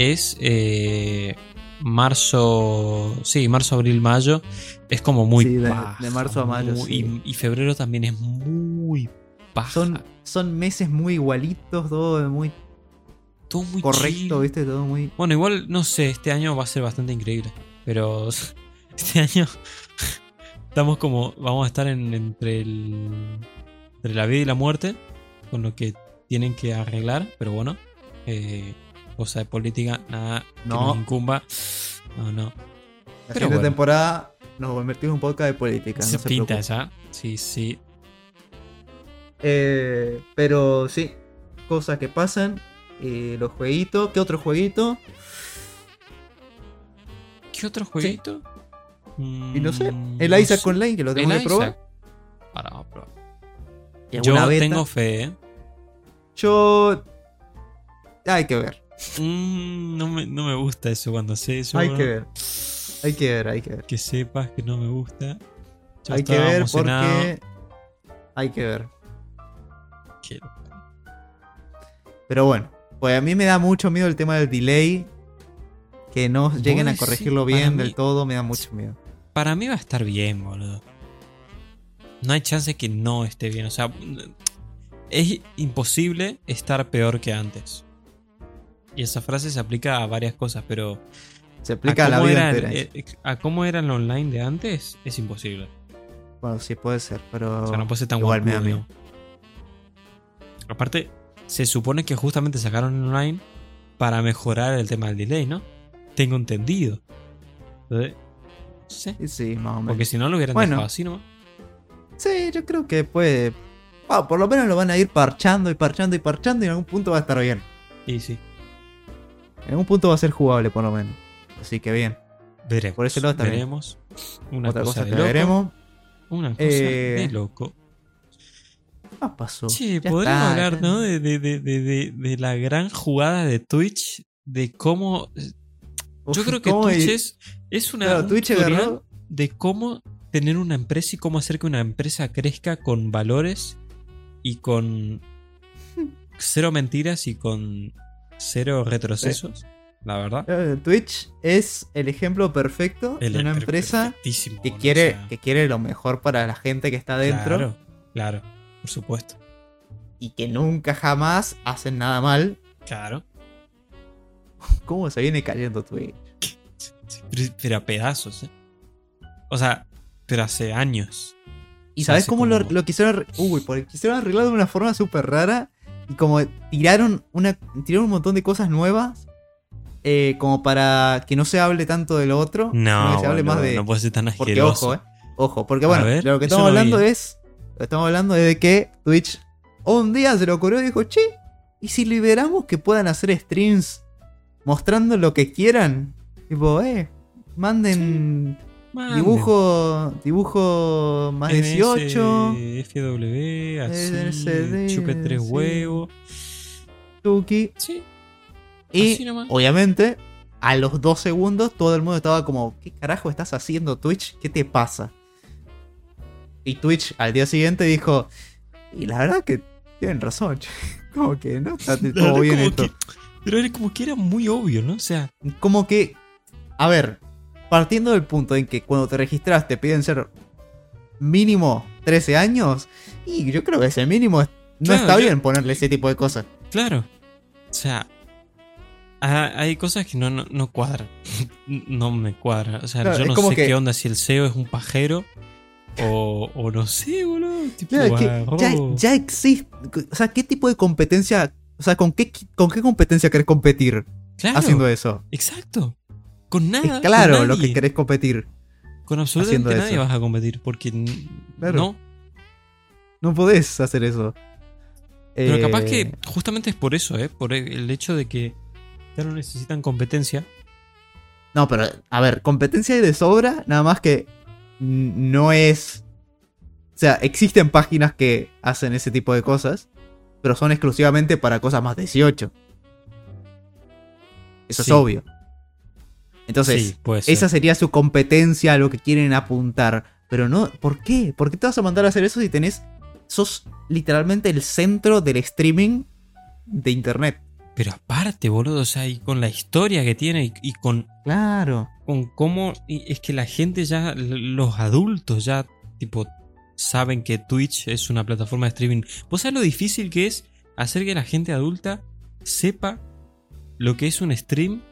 es. eh, marzo. Sí, marzo, abril, mayo. Es como muy Sí, de- marzo a mayo, muy- sí. y, y febrero también es muy paja. Son, son meses muy igualitos, todo muy todo muy correcto, chill. ¿viste? Todo muy... Bueno, igual, no sé, este año va a ser bastante increíble. Pero [LAUGHS] este año [LAUGHS] estamos como. Vamos a estar en, entre, el, entre la vida y la muerte. Con lo que tienen que arreglar. Pero bueno. eh, cosa de política, nada que No. nos incumba. No, no. La Pero siguiente bueno. temporada nos convertimos en un podcast de política. Se no se pinta preocupen. ya. Sí, sí. Eh, pero sí, cosas que pasan. eh, los jueguitos. ¿Qué otro jueguito? ¿Qué otro jueguito? Y no sé. Mm, El no Isaac sé. Online, que lo tenemos que probar. Isaac. Ahora vamos a probar. Y Yo tengo fe, ¿eh? Yo. Hay que ver. Mm, no, me, no me gusta eso cuando sé eso. Hay que ver. Hay que ver, hay que ver. Que sepas que no me gusta. Yo hay que ver emocionado. porque. Hay que ver. Pero bueno, pues a mí me da mucho miedo el tema del delay. Que no lleguen a corregirlo bien mí- del todo, me da mucho miedo. Para mí va a estar bien, boludo. No hay chance que no esté bien. O sea, es imposible estar peor que antes. Y esa frase se aplica a varias cosas, pero Se aplica a, la vida era, entera. eh, a cómo era el online de antes es imposible. Bueno, sí puede ser, pero. O sea, no puede ser tan igual me da. Aparte, se supone que justamente sacaron online para mejorar el tema del delay, ¿no? Tengo entendido. Entonces, no. Sí, sí, más o menos. Porque si no lo hubieran Bueno. dejado así nomás. Sí, yo creo que puede. por lo menos lo van a ir parchando y parchando y parchando y en algún punto va a estar bien. Y sí, En algún punto va a ser jugable, por lo menos. Así que bien. veremos. Por ese lado bien. veremos. Una Otra cosa, cosa de que loco. veremos. Una cosa Eh, de loco. Ah, pasó. Che, Ya podríamos está, hablar, ya. ¿no? De, de, de, de, la gran jugada de Twitch. De cómo. Yo creo que ¿cómo Twitch y- es, es una. Claro, un Twitch agarró. de cómo tener una empresa y cómo hacer que una empresa crezca con valores y con [LAUGHS] cero mentiras y con cero retrocesos, la verdad. Twitch es el ejemplo perfecto El- de una empresa que quiere, que quiere lo mejor para la gente que está adentro Claro, claro, por supuesto. y que nunca jamás hacen nada mal. Claro. ¿Cómo se viene cayendo Twitch? Pero, pero a pedazos, ¿eh? O sea, pero hace años. ¿Y sabes cómo lo, como- lo quisieron arre- Uy, porque quisieron arreglar de una forma súper rara. Y como tiraron una. tiraron un montón de cosas nuevas. eh, como para que no se hable tanto de lo otro. No, que se hable más de. no puede ser tan porque asqueroso. ojo, eh. Ojo, porque bueno, ver, lo que estamos hablando vi. es. Lo que estamos hablando es de que Twitch un día se le ocurrió y dijo, che, ¿y si liberamos que puedan hacer streams mostrando lo que quieran? Tipo, eh, manden Dibujo, dibujo más 18. NS, FW, así, LCD, chupe tres huevos. Tuki. Sí, Y obviamente, a los dos segundos, todo el mundo estaba como: ¿Qué carajo estás haciendo, Twitch? ¿Qué te pasa? Y Twitch al día siguiente dijo: Y la verdad que tienen razón. [LAUGHS] Como que no está [LAUGHS] todo bien esto. que- pero era como que era muy obvio, ¿no? O sea, Como que, a ver, partiendo del punto en que cuando te registras te piden ser mínimo 13 años, y yo creo que ese mínimo no Claro, está yo- bien ponerle ese tipo de cosas. claro. O sea, ha- hay cosas que no, no, no cuadran. [LAUGHS] No me cuadran. O sea, Claro, yo no como sé que- qué onda si el SEO es un pajero o, o no sé, boludo. Tipo, Claro, agarró- ya, ya existe. O sea, ¿qué tipo de competencia? O sea, ¿con qué, con qué competencia querés competir haciendo eso? exacto. Con nada. con claro lo que querés competir. Con absolutamente nadie eso. vas a competir porque Claro. no. No podés hacer eso. Pero Eh, capaz que justamente es por eso, ¿eh? Por el hecho de que ya no necesitan competencia. No, pero, a ver, competencia hay de sobra, nada más que no es. O sea, existen páginas que hacen ese tipo de cosas, pero son exclusivamente para cosas más 18. Eso Sí. es obvio. Entonces, sí. Esa sería su competencia a lo que quieren apuntar. Pero no, ¿por qué? ¿Por qué te vas a mandar a hacer eso si tenés. sos literalmente el centro del streaming de internet? Pero aparte, boludo, o sea, y con la historia que tiene y, y con, Claro. con cómo. y es que la gente ya, los adultos ya, tipo, saben que Twitch es una plataforma de streaming. ¿Vos sabés lo difícil que es hacer que la gente adulta sepa lo que es un stream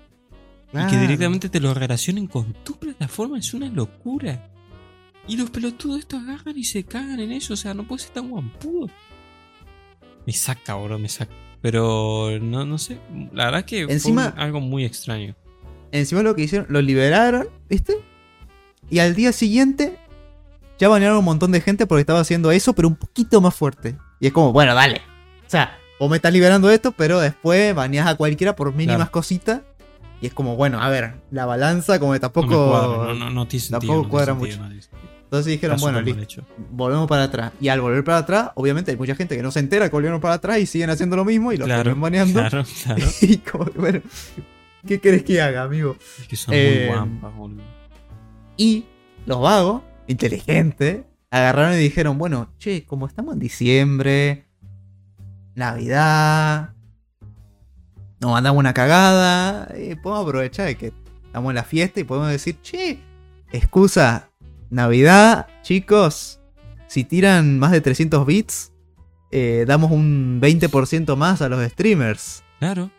y que directamente te lo relacionen con tu plataforma? Es una locura. Y los pelotudos estos agarran y se cagan en eso. O sea, no puede ser tan guampudo. Me saca, bro, me saca. Pero no, no sé. La verdad que Encima- fue algo muy extraño. Encima lo que hicieron, lo liberaron, ¿viste? Y al día siguiente ya banearon un montón de gente porque estaba haciendo eso, pero un poquito más fuerte. Y es como, bueno, dale. O sea, vos me estás liberando esto, pero después baneás a cualquiera por mínimas Claro. cositas. Y es como, bueno, a ver, la balanza como que tampoco... cuadra, no, no, no tiene sentido. tampoco tiene cuadra sentido, mucho. Entonces dijeron, Está bueno, listo, hecho. volvemos para atrás. Y al volver para atrás, obviamente hay mucha gente que no se entera que volvieron para atrás y siguen haciendo lo mismo y lo Claro, siguen baneando. claro, claro. [LAUGHS] Y como, bueno, ¿qué querés que haga, amigo? Es que son Eh, muy guampas, boludo. Y los vagos, inteligentes, agarraron y dijeron, bueno, che, como estamos en diciembre, Navidad, nos mandamos una cagada, eh, podemos aprovechar de que estamos en la fiesta y podemos decir, che, excusa, Navidad, chicos, si tiran más de 300 bits, eh, damos un 20% más a los streamers. Claro,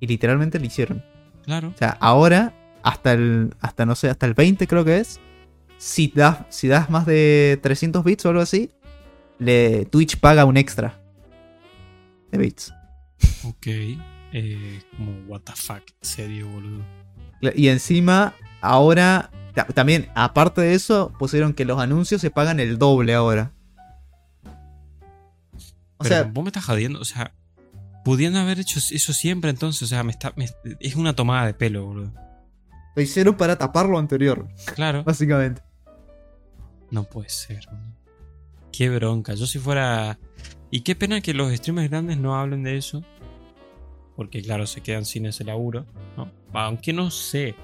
Y literalmente lo hicieron. claro. O sea, ahora, hasta el, hasta no sé, hasta el 20 creo que es, si das, si das más de 300 bits o algo así, le, Twitch paga un extra de bits. Ok. Eh, como, what the fuck, serio, boludo. Y encima, ahora, ta- también, aparte de eso, pusieron que los anuncios se pagan el doble ahora. O Pero sea, vos me estás jodiendo, o sea, pudiendo haber hecho eso siempre entonces, o sea, me está, me- es una tomada de pelo, boludo. lo hicieron para tapar lo anterior, Claro. básicamente. No puede ser, boludo. Qué bronca. Yo si fuera... Y qué pena que los streamers grandes no hablen de eso. Porque claro, se quedan sin ese laburo. ¿no? Aunque no sé.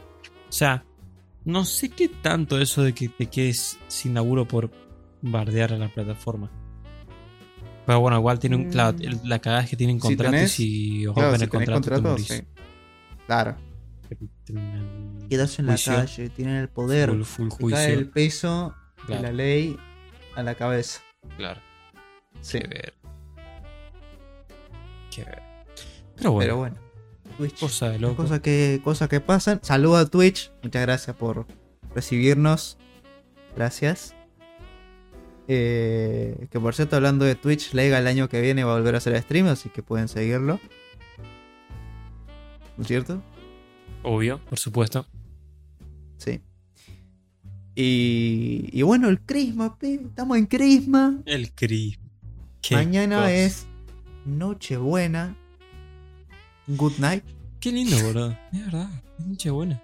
O sea, no sé qué tanto eso de que te quedes sin laburo por bardear a la plataforma. Pero bueno, igual tienen... Mm. Claro, el- la cagada es que tienen Si contratos tenés- y os Claro, rompen si el contrato, sí. Claro. Quedas en la calle, tienen el poder. Full, full te cae juicio. el peso de la ley a la cabeza. Claro. Sí. Qué ver. Qué ver. Pero bueno, Pero bueno. Twitch. cosa de loco. Cosas que, cosas que pasan. Saludos a Twitch. Muchas gracias por recibirnos. Gracias. Eh, que por cierto, hablando de Twitch, Lega el año que viene va a volver a hacer stream, así que pueden seguirlo. ¿No es cierto? Obvio, por supuesto. Sí. Y, y bueno, el Crisma, estamos en Crisma. El Cris. Qué Mañana cosa. es Nochebuena. Good night. Qué lindo, boludo. Es verdad. Es noche buena.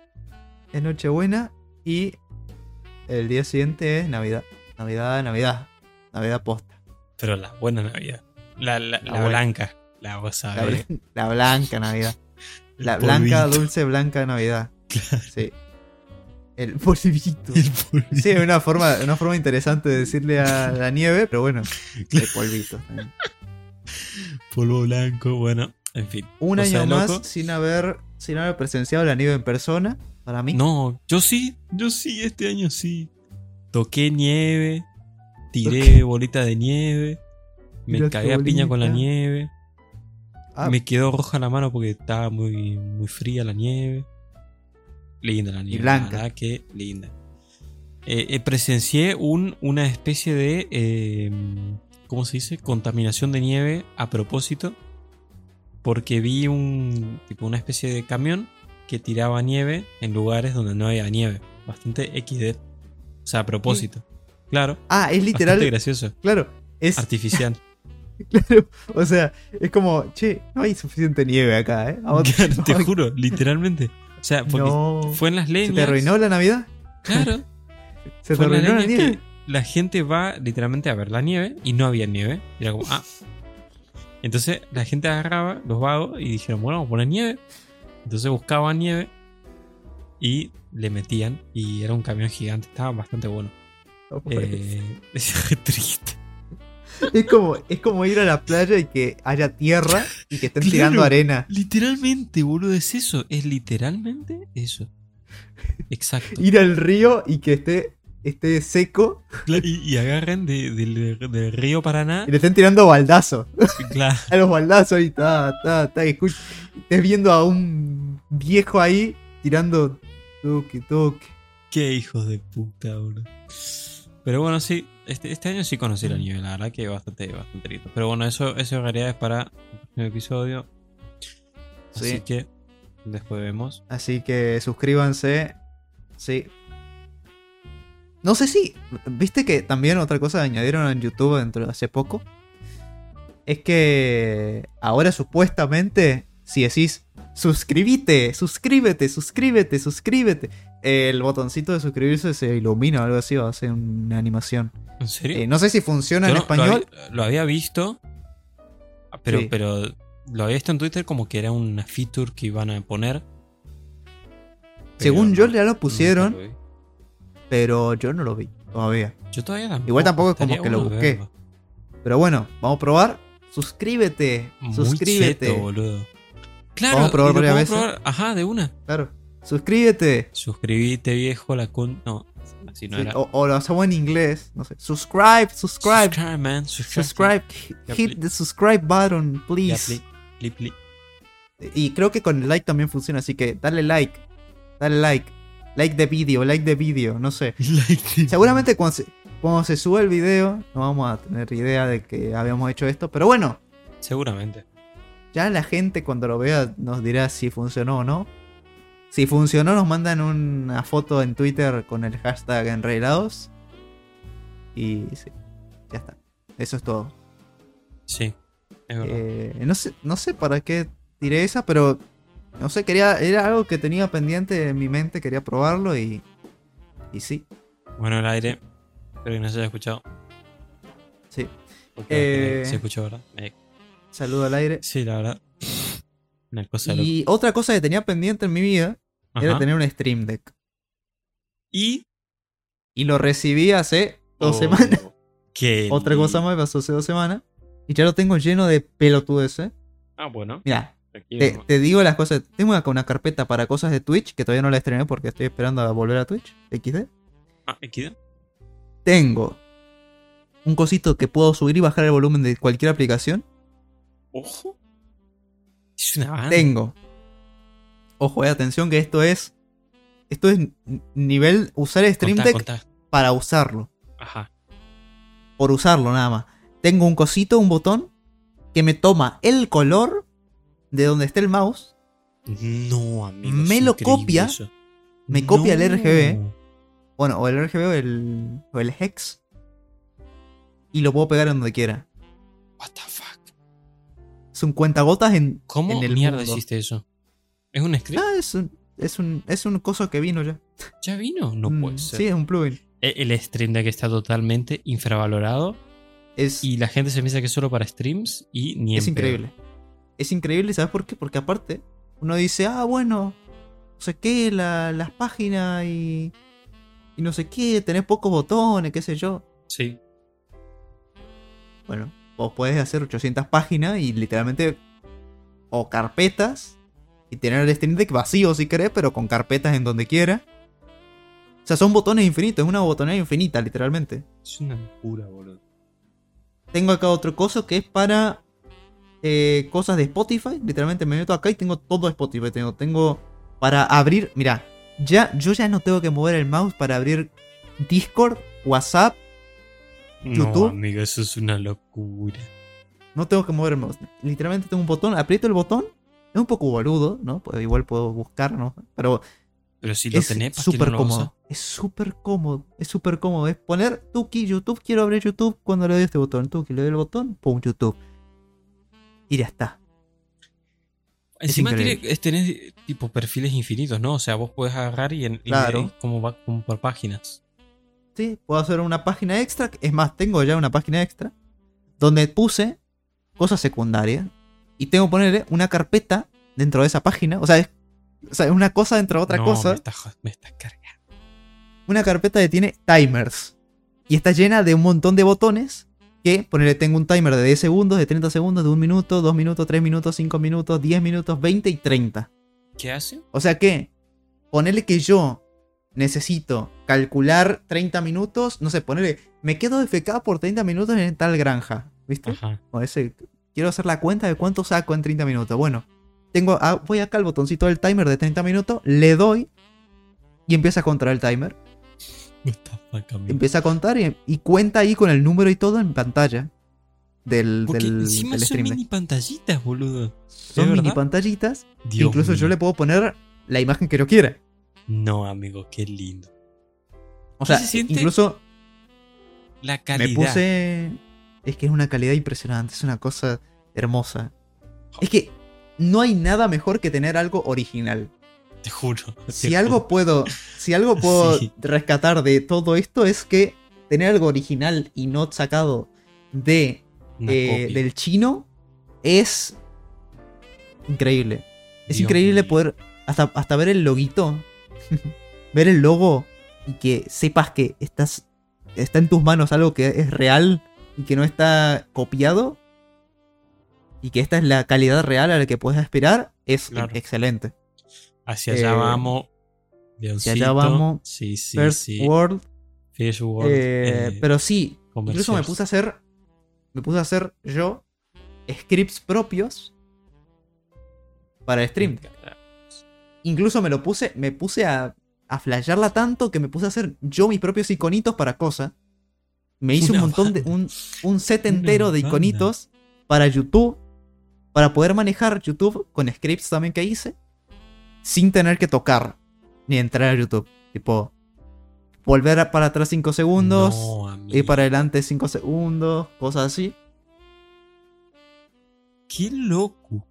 Es Nochebuena. Y el día siguiente es Navidad. Navidad, Navidad. Navidad posta. Pero la buena Navidad. La, la, la buena. blanca. La vos La, sabés. blan- la blanca Navidad. La blanca, dulce, blanca Navidad. Claro. Sí. El polvito. El polvito. Sí, es una forma, una forma interesante de decirle a la nieve, pero bueno, el polvito. también. Polvo blanco. Bueno, en fin. Un año más loco. sin haber, sin haber presenciado la nieve en persona. Para mí. No, yo sí. Yo sí, este año sí. Toqué nieve. Tiré bolita de nieve. Me Tiraste cagué a piña con la nieve. Ah, Me quedó roja la mano porque estaba muy, muy fría la nieve. Linda la nieve. blanca. La verdad que linda. Eh, eh, presencié un, una especie de. eh, ¿Cómo se dice? Contaminación de nieve a propósito. Porque vi un. Tipo, una especie de camión que tiraba nieve en lugares donde no había nieve. Bastante XD. O sea, a propósito. Claro. ah, es literal. Bastante gracioso. Claro. Es, Artificial. [LAUGHS] claro. O sea, es como, che, no hay suficiente nieve acá, ¿eh? Vamos- [LAUGHS] te juro, literalmente. O sea, porque no. fue en las ¿Se leñas. te arruinó la Navidad? Claro. [LAUGHS] ¿Se te arruinó la nieve? la gente va literalmente a ver la nieve y no había nieve. Era como, ah. Entonces la gente agarraba los vagos y dijeron, bueno, vamos a poner nieve. Entonces buscaban nieve y le metían y era un camión gigante. Estaba bastante bueno. Eh, [LAUGHS] es triste. Es como, es como ir a la playa y que haya tierra y que estén Claro. tirando arena. Literalmente, boludo, es eso. Es literalmente eso. Exacto. Ir al río y que esté, esté seco Y, y agarren de- del del río Paraná. y le estén tirando baldazo. Claro. [LAUGHS] A los baldazos ahí, ta, ta, ta. Y escuch- estés viendo a un viejo ahí tirando toque, toque. Qué hijos de puta, boludo. Pero bueno, sí, este, este año sí conocí la nieve, la verdad que bastante, bastante lindo. Pero bueno, eso, eso en realidad es para el episodio. Así Sí. que después vemos. Así que suscríbanse. Sí. No sé si. ¿Viste que también otra cosa añadieron en YouTube dentro de hace poco? es que ahora supuestamente, si decís suscríbete, suscríbete, suscríbete, suscríbete, el botoncito de suscribirse se ilumina o algo así, va a hacer una animación. ¿En serio? Eh, no sé si funciona Yo en no- español. Lo había, lo había visto, pero, Sí. pero lo había visto en Twitter como que era una feature que iban a poner. Según yo ya lo pusieron. Pero yo no lo vi todavía. Yo todavía tampoco. Igual tampoco es como que lo busqué. verlo. Pero bueno, vamos a probar. Suscríbete, Muy suscríbete. cheto, boludo. Claro, Vamos a probar varias veces. probar- Ajá, de una. Claro, suscríbete. Suscribite, viejo, la con. No, así no Sí, era. o, o lo hacemos en inglés, no sé. Subscribe, subscribe, Subscribe, man. Subscribe. Hit please. the subscribe button, please. pli, pli. Y creo que con el like también funciona, así que dale like. Dale like. Like de video, like de video, no sé. [LAUGHS] Like. Seguramente cuando se, cuando se sube el video no vamos a tener idea de que habíamos hecho esto. Pero bueno, Seguramente. ya la gente cuando lo vea nos dirá si funcionó o no. Si funcionó nos mandan una foto en Twitter con el hashtag enreglados. Y sí, ya está. Eso es todo. Sí. Es verdad. Eh, no, sé, no sé para qué tiré esa, pero no sé, quería, era algo que tenía pendiente en mi mente, quería probarlo y, y sí, Bueno, el aire. Espero que no se haya escuchado. sí. Porque Eh, se escuchó, ¿verdad? Eh, Saludo al aire. sí, la verdad. Una cosa. Y otra cosa que tenía pendiente en mi vida era tener un Stream Deck. Y. Y lo recibí hace dos Oh, semanas. [LAUGHS] qué Otra cosa más pasó hace dos semanas. Y ya lo tengo lleno de pelotudes, Ah, bueno. Mira, te, digo las cosas. Tengo acá una carpeta para cosas de Twitch que todavía no la estrené porque estoy esperando a volver a Twitch. XD. Ah, aquí. Tengo un cosito que puedo subir y bajar el volumen de cualquier aplicación. Ojo. Es una banda. Tengo. Ojo, eh, atención que esto es. Esto es nivel usar Stream Contá, Deck contá. para usarlo. Ajá. Por usarlo nada más. Tengo un cosito, un botón, que me toma el color de donde esté el mouse. No, amigo. Me lo copia, eso. me copia el. RGB. Bueno, o el RGB o el, o el Hex. Y lo puedo pegar en donde quiera. What the fuck. Es un cuentagotas en, ¿Cómo en el mierda mundo. hiciste eso? ¿Es un script? Ah, es un, es un, es un coso que vino ya. ¿Ya vino? No Mm, puede ser. Sí, es un plugin. El el Stream Deck está totalmente infravalorado Es, y la gente se piensa que es solo para streams y ni es increíble. Es increíble, ¿sabes por qué? Porque aparte, uno dice, ah, bueno, no sé qué, la- las páginas y, y no sé qué, tenés pocos botones, qué sé yo. Sí. Bueno, vos podés hacer 800 páginas y literalmente, o carpetas, y tener el Stream Deck vacío si querés, pero con carpetas en donde quiera. O sea, son botones infinitos, es una botonera infinita, literalmente. Es una locura, boludo. Tengo acá otro coso que es para eh, cosas de Spotify. Literalmente me meto acá y tengo todo Spotify. Tengo, tengo para abrir. Mira, ya, yo ya no tengo que mover el mouse para abrir Discord, WhatsApp. YouTube. No, amigo, eso es una locura. No tengo que mover el mouse. Literalmente tengo un botón, aprieto el botón. Es un poco boludo, ¿no? Pues igual puedo buscar, ¿no? Pero Pero si lo es tenés, ¿para qué súper no cómodo. Es súper cómodo. Es súper cómodo. Es poner Tuki, YouTube. Quiero abrir YouTube cuando le doy este botón. Tuki, le doy el botón. Pum, YouTube. Y ya está. Es Encima increíble. tiene, es- tenés tipo perfiles infinitos, ¿no? O sea, vos podés agarrar y, en, Claro. como va como por páginas. Sí, puedo hacer una página extra. Es más, tengo ya una página extra. Donde puse cosas secundarias. Y tengo que ponerle una carpeta dentro de esa página. O sea, es, o sea, es una cosa dentro de otra No, cosa. Me estás jo- me estás cargando. Una carpeta que tiene timers. Y está llena de un montón de botones. Que ponerle tengo un timer de 10 segundos, de 30 segundos, de 1 minuto, 2 minutos, 3 minutos, 5 minutos, 10 minutos, 20 y 30. ¿Qué hace? O sea que, ponerle que yo necesito calcular 30 minutos, no sé, ponerle, me quedo FK por 30 minutos en tal granja, ¿viste? Ajá. O ese, quiero hacer la cuenta de cuánto saco en 30 minutos. Bueno, tengo, ah, voy acá al botoncito del timer de 30 minutos, le doy y empieza a contar el timer. [LAUGHS] Empieza a contar y, y cuenta ahí con el número y todo en pantalla del, Porque del, encima del son stream. mini pantallitas, boludo. Son ¿Es mini pantallitas. Dios incluso yo le puedo poner la imagen que yo quiera. No, amigo, qué lindo. O sea, se incluso La me calidad. puse. es que es una calidad impresionante, es una cosa hermosa. Es que no hay nada mejor que tener algo original. Te juro. te Si juro. algo puedo, si algo [LAUGHS] puedo Sí. rescatar de todo esto es que tener algo original y no sacado de eh, del chino es increíble. Es Dios increíble mío. poder hasta, hasta ver el loguito, [LAUGHS] ver el logo y que sepas que estás está en tus manos algo que es real y que no está copiado y que esta es la calidad real a la que puedes aspirar es Claro. excelente. Hacia allá eh, vamos. hacia allá vamos. Sí, sí, First sí. World First World. Eh, eh, pero sí, incluso me puse a hacer. Me puse a hacer yo scripts propios para stream. Incluso me lo puse. Me puse a, a flashearla tanto que me puse a hacer yo mis propios iconitos para cosas. Me hice Una un montón de. Un, un set Una entero de banda. iconitos para YouTube. Para poder manejar YouTube con scripts también que hice. Sin tener que tocar. Ni entrar a YouTube. Tipo. Volver para atrás 5 segundos. No. Ir para adelante 5 segundos, cosas así. Qué loco.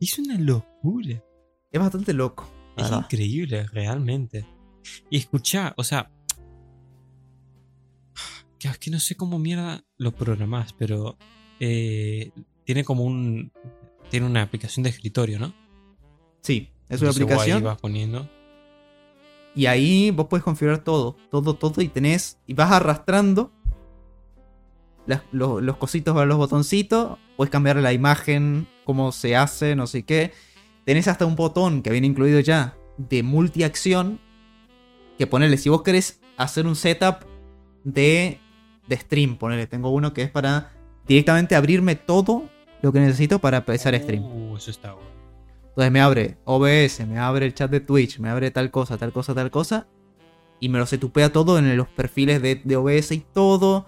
Es una locura. Es bastante loco. Es verdad. increíble, realmente. Y escuchá, o sea. que [SIGHS] Es que no sé cómo mierda lo programás, pero. eh, tiene como un. Tiene una aplicación de escritorio, ¿no? Sí, es una aplicación. Vas poniendo. Y ahí vos puedes configurar todo, todo, todo. Y tenés. Y vas arrastrando las- los, los cositos para los botoncitos. Puedes cambiar la imagen, cómo se hace, no sé qué. Tenés hasta un botón que viene incluido ya de multiacción. Que ponerle, si vos querés hacer un setup de, de stream, ponele. Tengo uno que es para directamente abrirme todo lo que necesito para empezar stream. Uh, eso está bueno. Entonces me abre OBS, me abre el chat de Twitch, me abre tal cosa, tal cosa, tal cosa. Y me lo setupea todo en los perfiles de, de OBS y todo.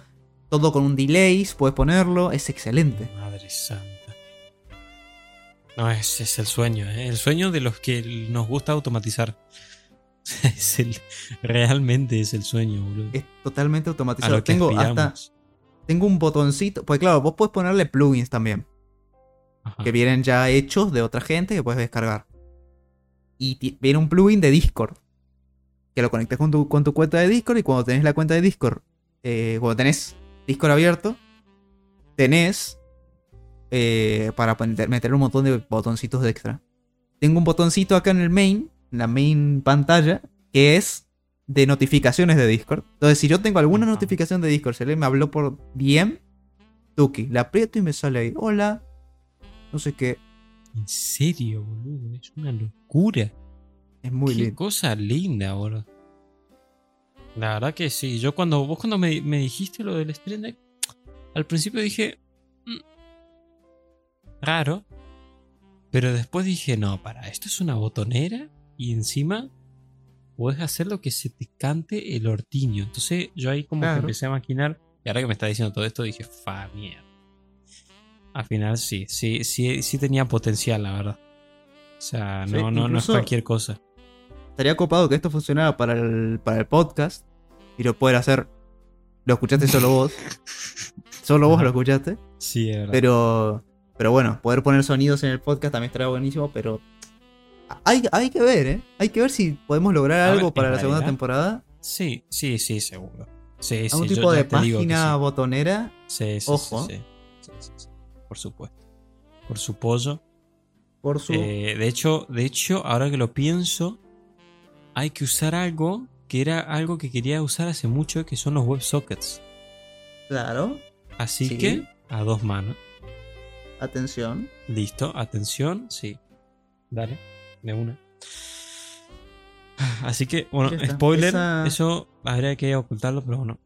Todo con un delay, puedes ponerlo. Es excelente. Madre santa. No, ese es el sueño, ¿eh? El sueño de los que nos gusta automatizar. [LAUGHS] es el, realmente es el sueño, boludo. Es totalmente A automatizado. lo que Tengo hasta. Tengo un botoncito. Pues claro, vos puedes ponerle plugins también. Ajá. Que vienen ya hechos de otra gente que puedes descargar. Y viene un plugin de Discord. Que lo conectas con tu, con tu cuenta de Discord. Y cuando tenés la cuenta de Discord. eh, cuando tenés Discord abierto. Tenés. eh, para meter un montón de botoncitos de extra. Tengo un botoncito acá en el main. En la main pantalla. Que es de notificaciones de Discord. Entonces, si yo tengo alguna notificación de Discord, si alguien me habló por DM, Tuki, la aprieto y me sale ahí. Hola. No sé qué. En serio, boludo. Es una locura. Es muy Qué lindo. cosa linda, boludo. La verdad que sí. Yo cuando vos cuando me, me dijiste lo del Stream Deck, al principio dije. "Mm, raro. Pero después dije, no, para, esto es una botonera y encima puedes hacer lo que se te cante el ortiño. Entonces yo ahí como Claro. que empecé a maquinar. Y ahora que me está diciendo todo esto, dije, fa mierda. Al final sí, sí, sí, sí tenía potencial, la verdad. O sea, Sí, no, no, es cualquier cosa. Estaría copado que esto funcionara para el, para el podcast y lo poder hacer. Lo escuchaste solo vos. [LAUGHS] solo vos lo escuchaste. Sí, es verdad. Pero, pero bueno, poder poner sonidos en el podcast también estaría buenísimo. Pero hay, hay que ver, ¿eh? Hay que ver si podemos lograr A algo para la segunda temporada. Sí, sí, sí, seguro. Sí, sí, Algún yo tipo de página botonera. sí. Sí, sí, Ojo. sí, sí. Sí, sí, sí. Por supuesto. Por su pollo. Por su. Eh, de hecho, de hecho, ahora que lo pienso, hay que usar algo que era algo que quería usar hace mucho, que son los WebSockets. Claro. Así Sí. que, a dos manos. Atención. Listo, atención, sí. Dale, de una. Así que, bueno, spoiler, Esa- eso habría que ocultarlo, pero bueno.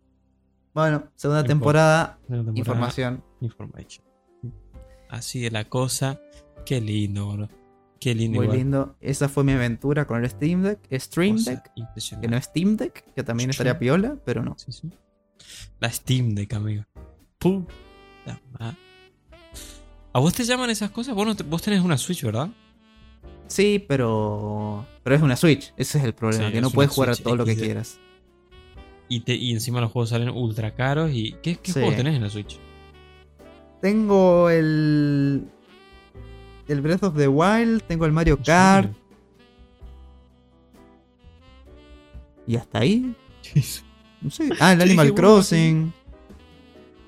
Bueno, segunda temporada. Temporada, Información. Information. Así de la cosa. Qué lindo. Qué lindo. Muy igual. lindo. Esa fue mi aventura con el Steam Deck. Stream Deck. Que no es Steam Deck, que también estaría piola, pero no. Sí, sí. La Steam Deck, amigo. Madre. ¿A vos te llaman esas cosas? Vos, no te- vos tenés una Switch, ¿verdad? Sí, pero. Pero es una Switch. Ese es el problema. Sí, que no es puedes jugar a todo lo que quieras. Y, te, y encima los juegos salen ultra caros. y ¿Qué, qué Sí. juegos tenés en la Switch? Tengo el. El Breath of the Wild, tengo el Mario Kart. Y hasta ahí. No sé. Ah, el Animal Crossing.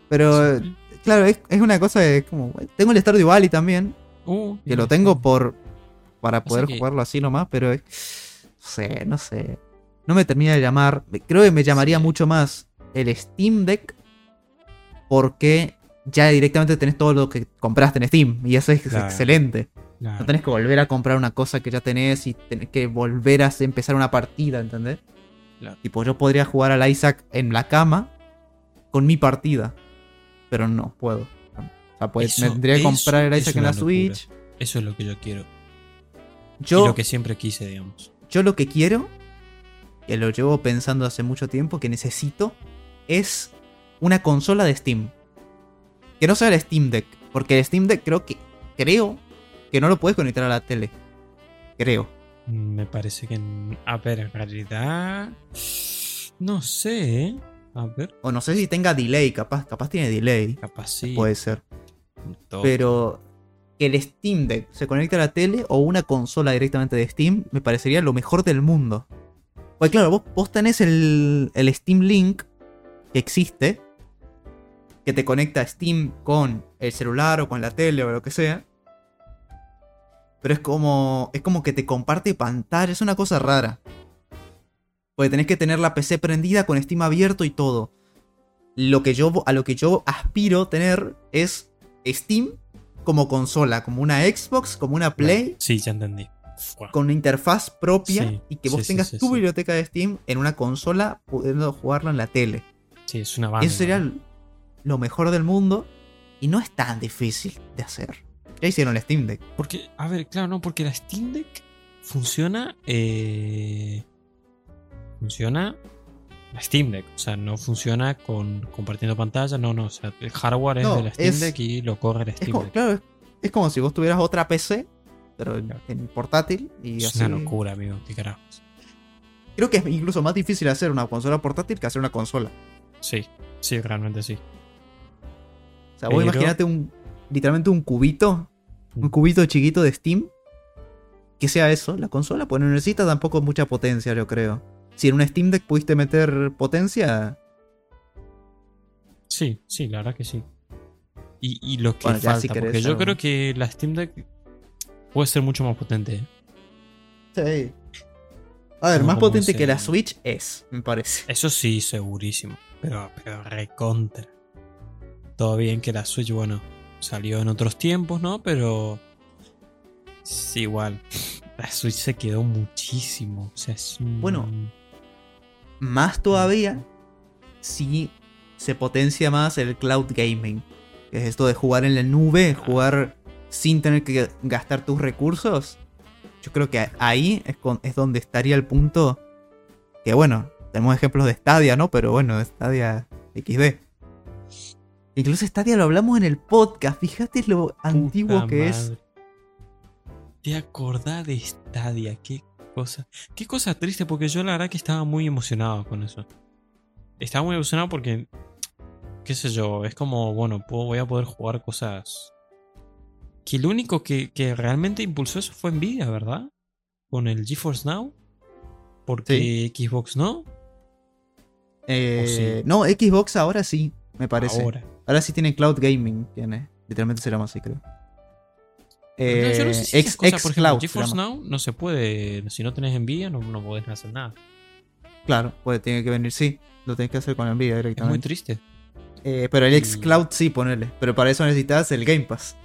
Pero, claro, es, es una cosa de como. Tengo el Stardew Valley también. Uh, Que lo tengo por. Para poder que- jugarlo así nomás, pero. es- No sé, no sé. No me termina de llamar. Creo que me llamaría Sí. mucho más el Steam Deck. Porque ya directamente tenés todo lo que compraste en Steam. Y eso es Claro. excelente. Claro. No tenés que volver a comprar una cosa que ya tenés y tenés que volver a empezar una partida, ¿entendés? Claro. Tipo, yo podría jugar al Isaac en la cama con mi partida. Pero no puedo. O sea, pues Eso- me tendría que comprar el Isaac en la locura. Switch. Eso es lo que yo quiero. Yo, y lo que siempre quise, digamos. yo lo que quiero, que lo llevo pensando hace mucho tiempo, que necesito, es una consola de Steam. Que no sea el Steam Deck. Porque el Steam Deck creo que. Creo que no lo puedes conectar a la tele. Creo. Me parece que. A ver, en realidad. No sé, ¿eh? A ver, O no sé si tenga delay, capaz, capaz tiene delay. capaz sí. Puede ser. Pero que el Steam Deck se conecte a la tele o una consola directamente de Steam me parecería lo mejor del mundo. Pues claro, vos, vos tenés el, el Steam Link que existe, que te conecta Steam con el celular o con la tele o lo que sea. Pero es como, es como que te comparte pantalla, es una cosa rara. Porque tenés que tener la PC prendida con Steam abierto y todo. Lo que yo, a lo que yo aspiro tener es Steam como consola, como una Xbox, como una Play, Sí, ya entendí. Con una interfaz propia Sí, y que vos sí, tengas sí, tu sí. biblioteca de Steam en una consola pudiendo jugarlo en la tele. Sí, es una banda. Eso sería lo mejor del mundo y no es tan difícil de hacer. Ya hicieron el Steam Deck. Porque, a ver, claro, no, porque la Steam Deck funciona. eh, funciona. La Steam Deck, o sea, no funciona con compartiendo pantalla, no, no, o sea, el hardware es de la Steam es- Deck y lo corre la Es Steam como, Deck. claro, es, es como si vos tuvieras otra PC, pero en, en portátil y es así. una locura, amigo, qué carajos. Creo que es incluso más difícil hacer una consola portátil que hacer una consola. Sí, sí, realmente sí. O sea, vos Pero- imagínate un. Literalmente un cubito. Un Mm. cubito chiquito de Steam. Que sea eso, la consola, pues no necesita tampoco mucha potencia, yo creo. Si en un Steam Deck pudiste meter potencia. Sí, sí, la verdad que sí. Y, y lo que Bueno, falta, si querés porque yo algo. creo que la Steam Deck puede ser mucho más potente. ¿eh? Sí. A ver, No más potente que la Switch es, me parece. Eso sí, segurísimo. Pero, pero recontra. Todo bien que la Switch, bueno, salió en otros tiempos, ¿no? Pero. Sí, igual. La Switch se quedó muchísimo. O sea, es un- Bueno. Más todavía si se potencia más el cloud gaming. Que es esto de jugar en la nube, jugar sin tener que gastar tus recursos. Yo creo que ahí es, con- es donde estaría el punto. Que bueno, tenemos ejemplos de Stadia, ¿no? Pero bueno, Stadia XD. Incluso Stadia lo hablamos en el podcast. Fíjate lo antiguo que es. ¿Te acordás de Stadia? Qué cosa. Qué cosa triste, porque yo la verdad que estaba muy emocionado con eso. Estaba muy emocionado porque. Qué sé yo, es como, bueno, puedo- voy a poder jugar cosas. Que el único que, que realmente impulsó eso fue Nvidia, ¿verdad? Con el GeForce Now. Porque Xbox no. Eh, No, Xbox ahora sí, me parece. Ahora. Ahora sí tiene cloud gaming. Tiene. Literalmente se llama así, creo. No, yo no sé Eh, si esas X- cosas, por ejemplo, xCloud se GeForce. Now no se puede. Si no tenés Nvidia, no, no podés hacer nada. Claro, pues tiene que venir, sí. Lo tenés que hacer con Nvidia Es muy directamente. triste. Eh, pero el Y- xCloud sí, ponele. Pero para eso necesitas el Game Pass.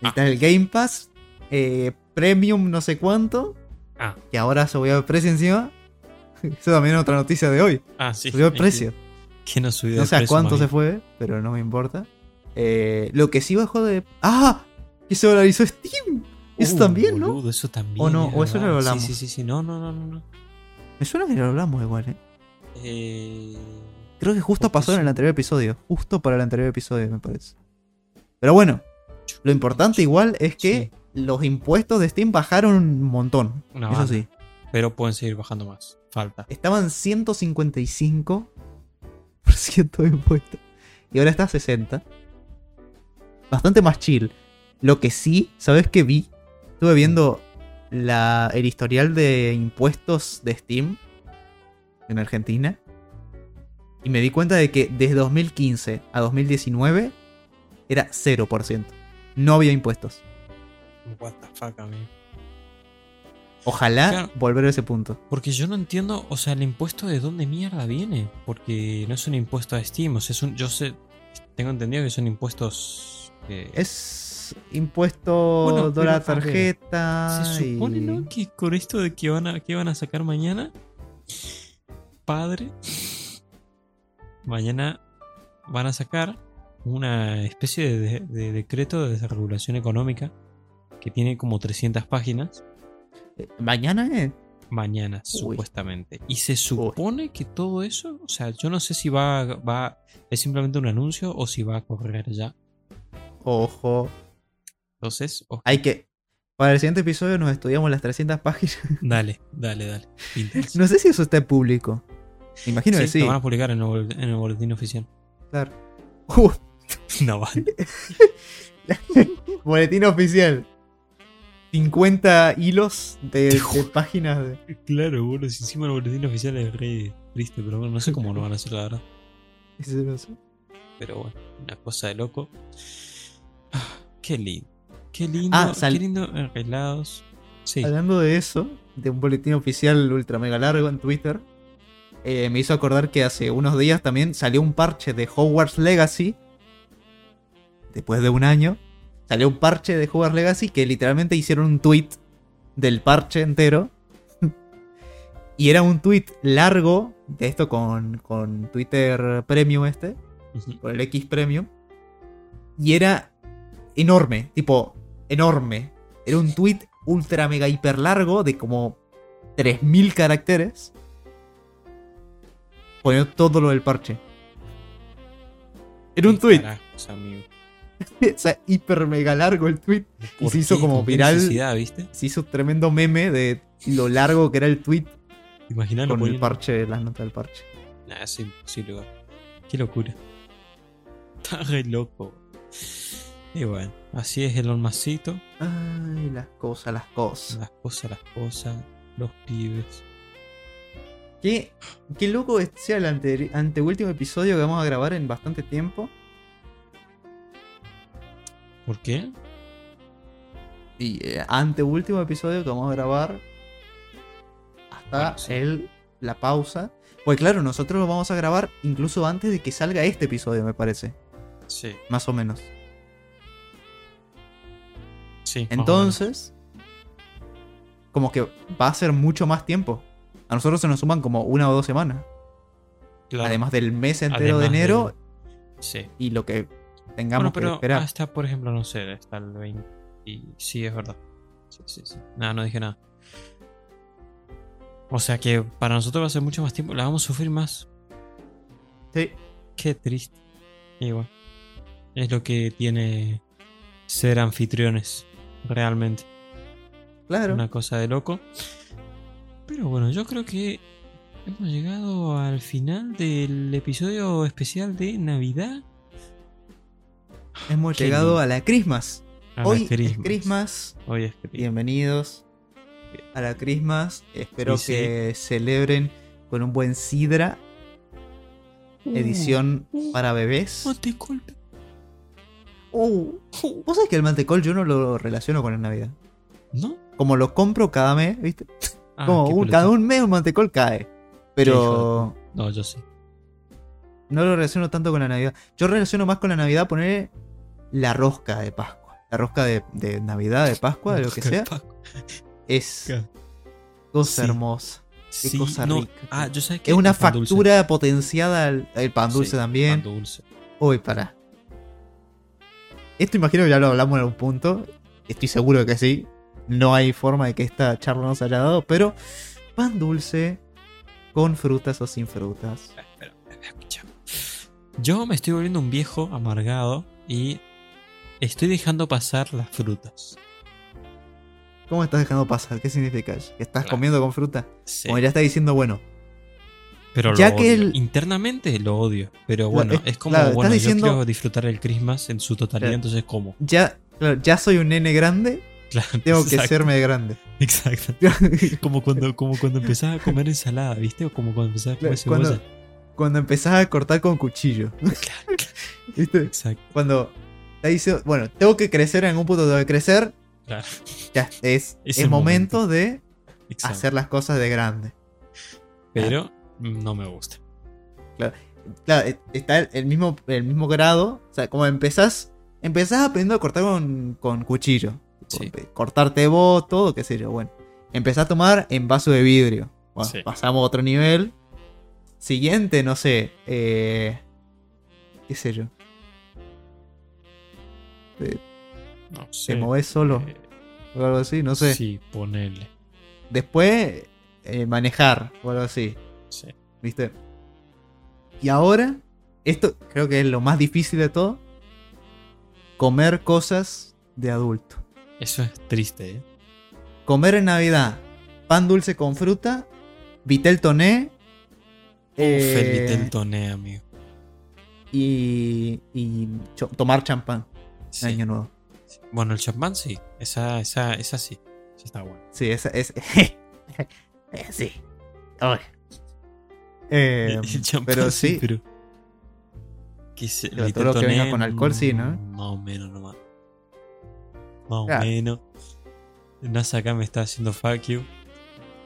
Necesitas Ah. el Game Pass. eh, premium no sé cuánto. Ah, Que ahora subió el precio encima. [LAUGHS] Eso también es otra noticia de hoy. ah, sí. Subió el precio. [LAUGHS] que no subió No de sé a cuánto se fue, pero no me importa. Eh, lo que sí bajó de. ¡Ah! Que se dolarizó Steam. Eso Uh, también, ¿no? boludo, eso también. ¿O no? ¿O eso no lo hablamos? Sí, sí, sí, sí. No, no, no, no. no. Me suena que lo hablamos igual, ¿eh? Eh, Creo que justo pasó en el anterior episodio. Justo para el anterior episodio, me parece. Pero bueno, lo importante igual es que los impuestos de Steam bajaron un montón. Eso sí. Pero pueden seguir bajando más. Falta. Estaban 155% de impuestos. Y ahora está a 60. bastante más chill. Lo que sí, ¿sabes qué vi? Estuve viendo la, el historial de impuestos de Steam en Argentina. Y me di cuenta de que desde 2015 a 2019 era 0%. No había impuestos. What the fuck. Ojalá Claro. volver a ese punto. Porque yo no entiendo, o sea, el impuesto de dónde mierda viene. Porque no es un impuesto a Steam, o sea, es un. Yo sé. Tengo entendido que son impuestos. eh, Es impuesto Bueno, de la ver, tarjeta. Se supone, y- ¿no? Que con esto de que van a, que van a sacar mañana, padre, mañana van a sacar una especie de, de decreto de desregulación económica que tiene como 300 páginas. Mañana es. Mañana, Uy. supuestamente. Y se supone que todo eso, o sea, yo no sé si va, va, es simplemente un anuncio o si va a correr ya. Ojo. Entonces, ojo, Hay que. Para el siguiente episodio nos estudiamos las 300 páginas. [LAUGHS] dale, dale, dale. No sé si eso está en público. Me imagino que Sí, lo van a publicar en el, bol- en el boletín oficial. Claro. [LAUGHS] Uh, [LAUGHS] No van. boletín oficial. 50 hilos de, de [LAUGHS] páginas de. Claro, bueno, si encima el boletín oficial es re triste, pero bueno, no sé cómo lo van a hacer, la verdad. Pero bueno, una cosa de loco. Ah, qué lindo. Qué lindo, Ah, qué lindo arreglados. Sí. Hablando de eso, de un boletín oficial ultra mega largo en Twitter, eh, me hizo acordar que hace unos días también salió un parche de Hogwarts Legacy. Después de un año, salió un parche de Hogwarts Legacy que literalmente hicieron un tweet del parche entero. [LAUGHS] y era un tweet largo, de esto con, con Twitter Premium este, con el X Premium. Y era enorme, tipo, enorme. Era un tweet ultra mega hiper largo de como 3000 caracteres. Poniendo todo lo del parche. Era un tweet. carajos, amigo. [LAUGHS] Sea, hiper mega largo el tweet. Y ¿Por se hizo como ¿Con qué viral. ¿viste? Se hizo tremendo meme de lo largo que era el tweet Imaginalo con el poniendo- parche, las notas del parche. Nah, es imposible, igual. Qué locura. Está re loco. Y bueno, así es el olmacito. Ay, las cosas, las cosas. Las cosas, las cosas, los pibes. Qué, qué loco este sea el ante- anteúltimo episodio que vamos a grabar en bastante tiempo. ¿Por qué? Y eh, anteúltimo episodio que vamos a grabar hasta sí. el, la pausa. Pues claro, nosotros lo vamos a grabar incluso antes de que salga este episodio, me parece. Sí. Más o menos. Sí. Entonces, como que va a ser mucho más tiempo. A nosotros se nos suman como una o dos semanas. Claro. Además del mes entero de enero Sí. y lo que tengamos Bueno, que pero esperar. hasta, por ejemplo, no sé, hasta el 20. Y sí, es verdad. Sí, sí, sí. Nada, no dije nada. O sea que para nosotros va a ser mucho más tiempo. La vamos a sufrir más. Sí. Qué triste. Bueno, es lo que tiene ser anfitriones, realmente. Claro. Una cosa de loco. Pero bueno, yo creo que hemos llegado al final del episodio especial de Navidad. Hemos Qué llegado lindo. a la Christmas. A la Hoy es Christmas. Christmas. Hoy es Christmas. Bienvenidos a la Christmas. Espero sí. que celebren con un buen sidra. Edición Uh, para bebés. Mantecol. Uh, ¿Vos sabés que el mantecol yo no lo relaciono con la Navidad? ¿No? Como lo compro cada mes, ¿viste? Ah, Como un- cada un mes un mantecol cae. Pero No, yo sí. no lo relaciono tanto con la Navidad. Yo relaciono más con la Navidad poner la rosca de Pascua. La rosca de, de Navidad, de Pascua, de lo que sea. Es cosa Sí. hermosa. Sí, cosa no. rica. Ah, yo sabes que Es una dulce. factura potenciada al pan dulce Sí, también. Pan dulce. Uy, para. Esto imagino que ya lo hablamos en algún punto. Estoy seguro de que sí. No hay forma de que esta charla no se haya dado. Pero pan dulce con frutas o sin frutas. Espera, espera, escucha. Yo me estoy volviendo un viejo amargado y estoy dejando pasar las frutas. ¿Cómo estás dejando pasar? ¿Qué significa eso? ¿Que estás Claro. comiendo con fruta? Sí. Como ya está diciendo, bueno, Pero Ya lo que odio. el- internamente lo odio. Pero Claro, bueno, es- es como, claro, estás bueno, diciendo- yo quiero disfrutar el Christmas en su totalidad, Claro. entonces ¿cómo? Ya, claro, ya soy un nene grande, Claro, [LAUGHS] tengo que serme grande. Exacto. [LAUGHS] Como cuando, como cuando empezás a comer ensalada, ¿viste? O como cuando empezás a comer Cuando, cebolla. cuando empezás a cortar con cuchillo. Claro, [LAUGHS] ¿Viste? exacto. Cuando bueno, tengo que crecer en algún punto, tengo que crecer, Claro, ya es, [LAUGHS] Es momento de exacto. hacer las cosas de grande. Pero no me gusta. Claro, e- está el, el mismo, el mismo grado. O sea, como empezás, empezás aprendiendo a cortar con, con cuchillo. Sí. Cortarte vos, todo, qué sé yo. Bueno, empezás a tomar en vaso de vidrio. Bueno, Sí. pasamos a otro nivel. Siguiente, no sé. Eh, qué sé yo. Te, No sé. te movés solo Eh, o algo así, no sé. Sí, ponele. Después, eh, manejar o algo así. Sí. ¿Viste? Y ahora, esto creo que es lo más difícil de todo. Comer cosas de adulto. Eso es triste, ¿eh? Comer en Navidad pan dulce con fruta, vitel toné. eh, Uf, el Vitel Toné, amigo. y, y cho- tomar champán Sí. Año Nuevo. Bueno, el champán sí. Esa, esa, esa sí. Esa está buena. Sí, esa es. [LAUGHS] Eh, sí. Eh, [LAUGHS] El pero sí. Pero... Que se, Pero todo lo que venga con alcohol, sí, ¿no? Más o menos nomás. Más Claro. o menos. NASA acá me está haciendo fuck you.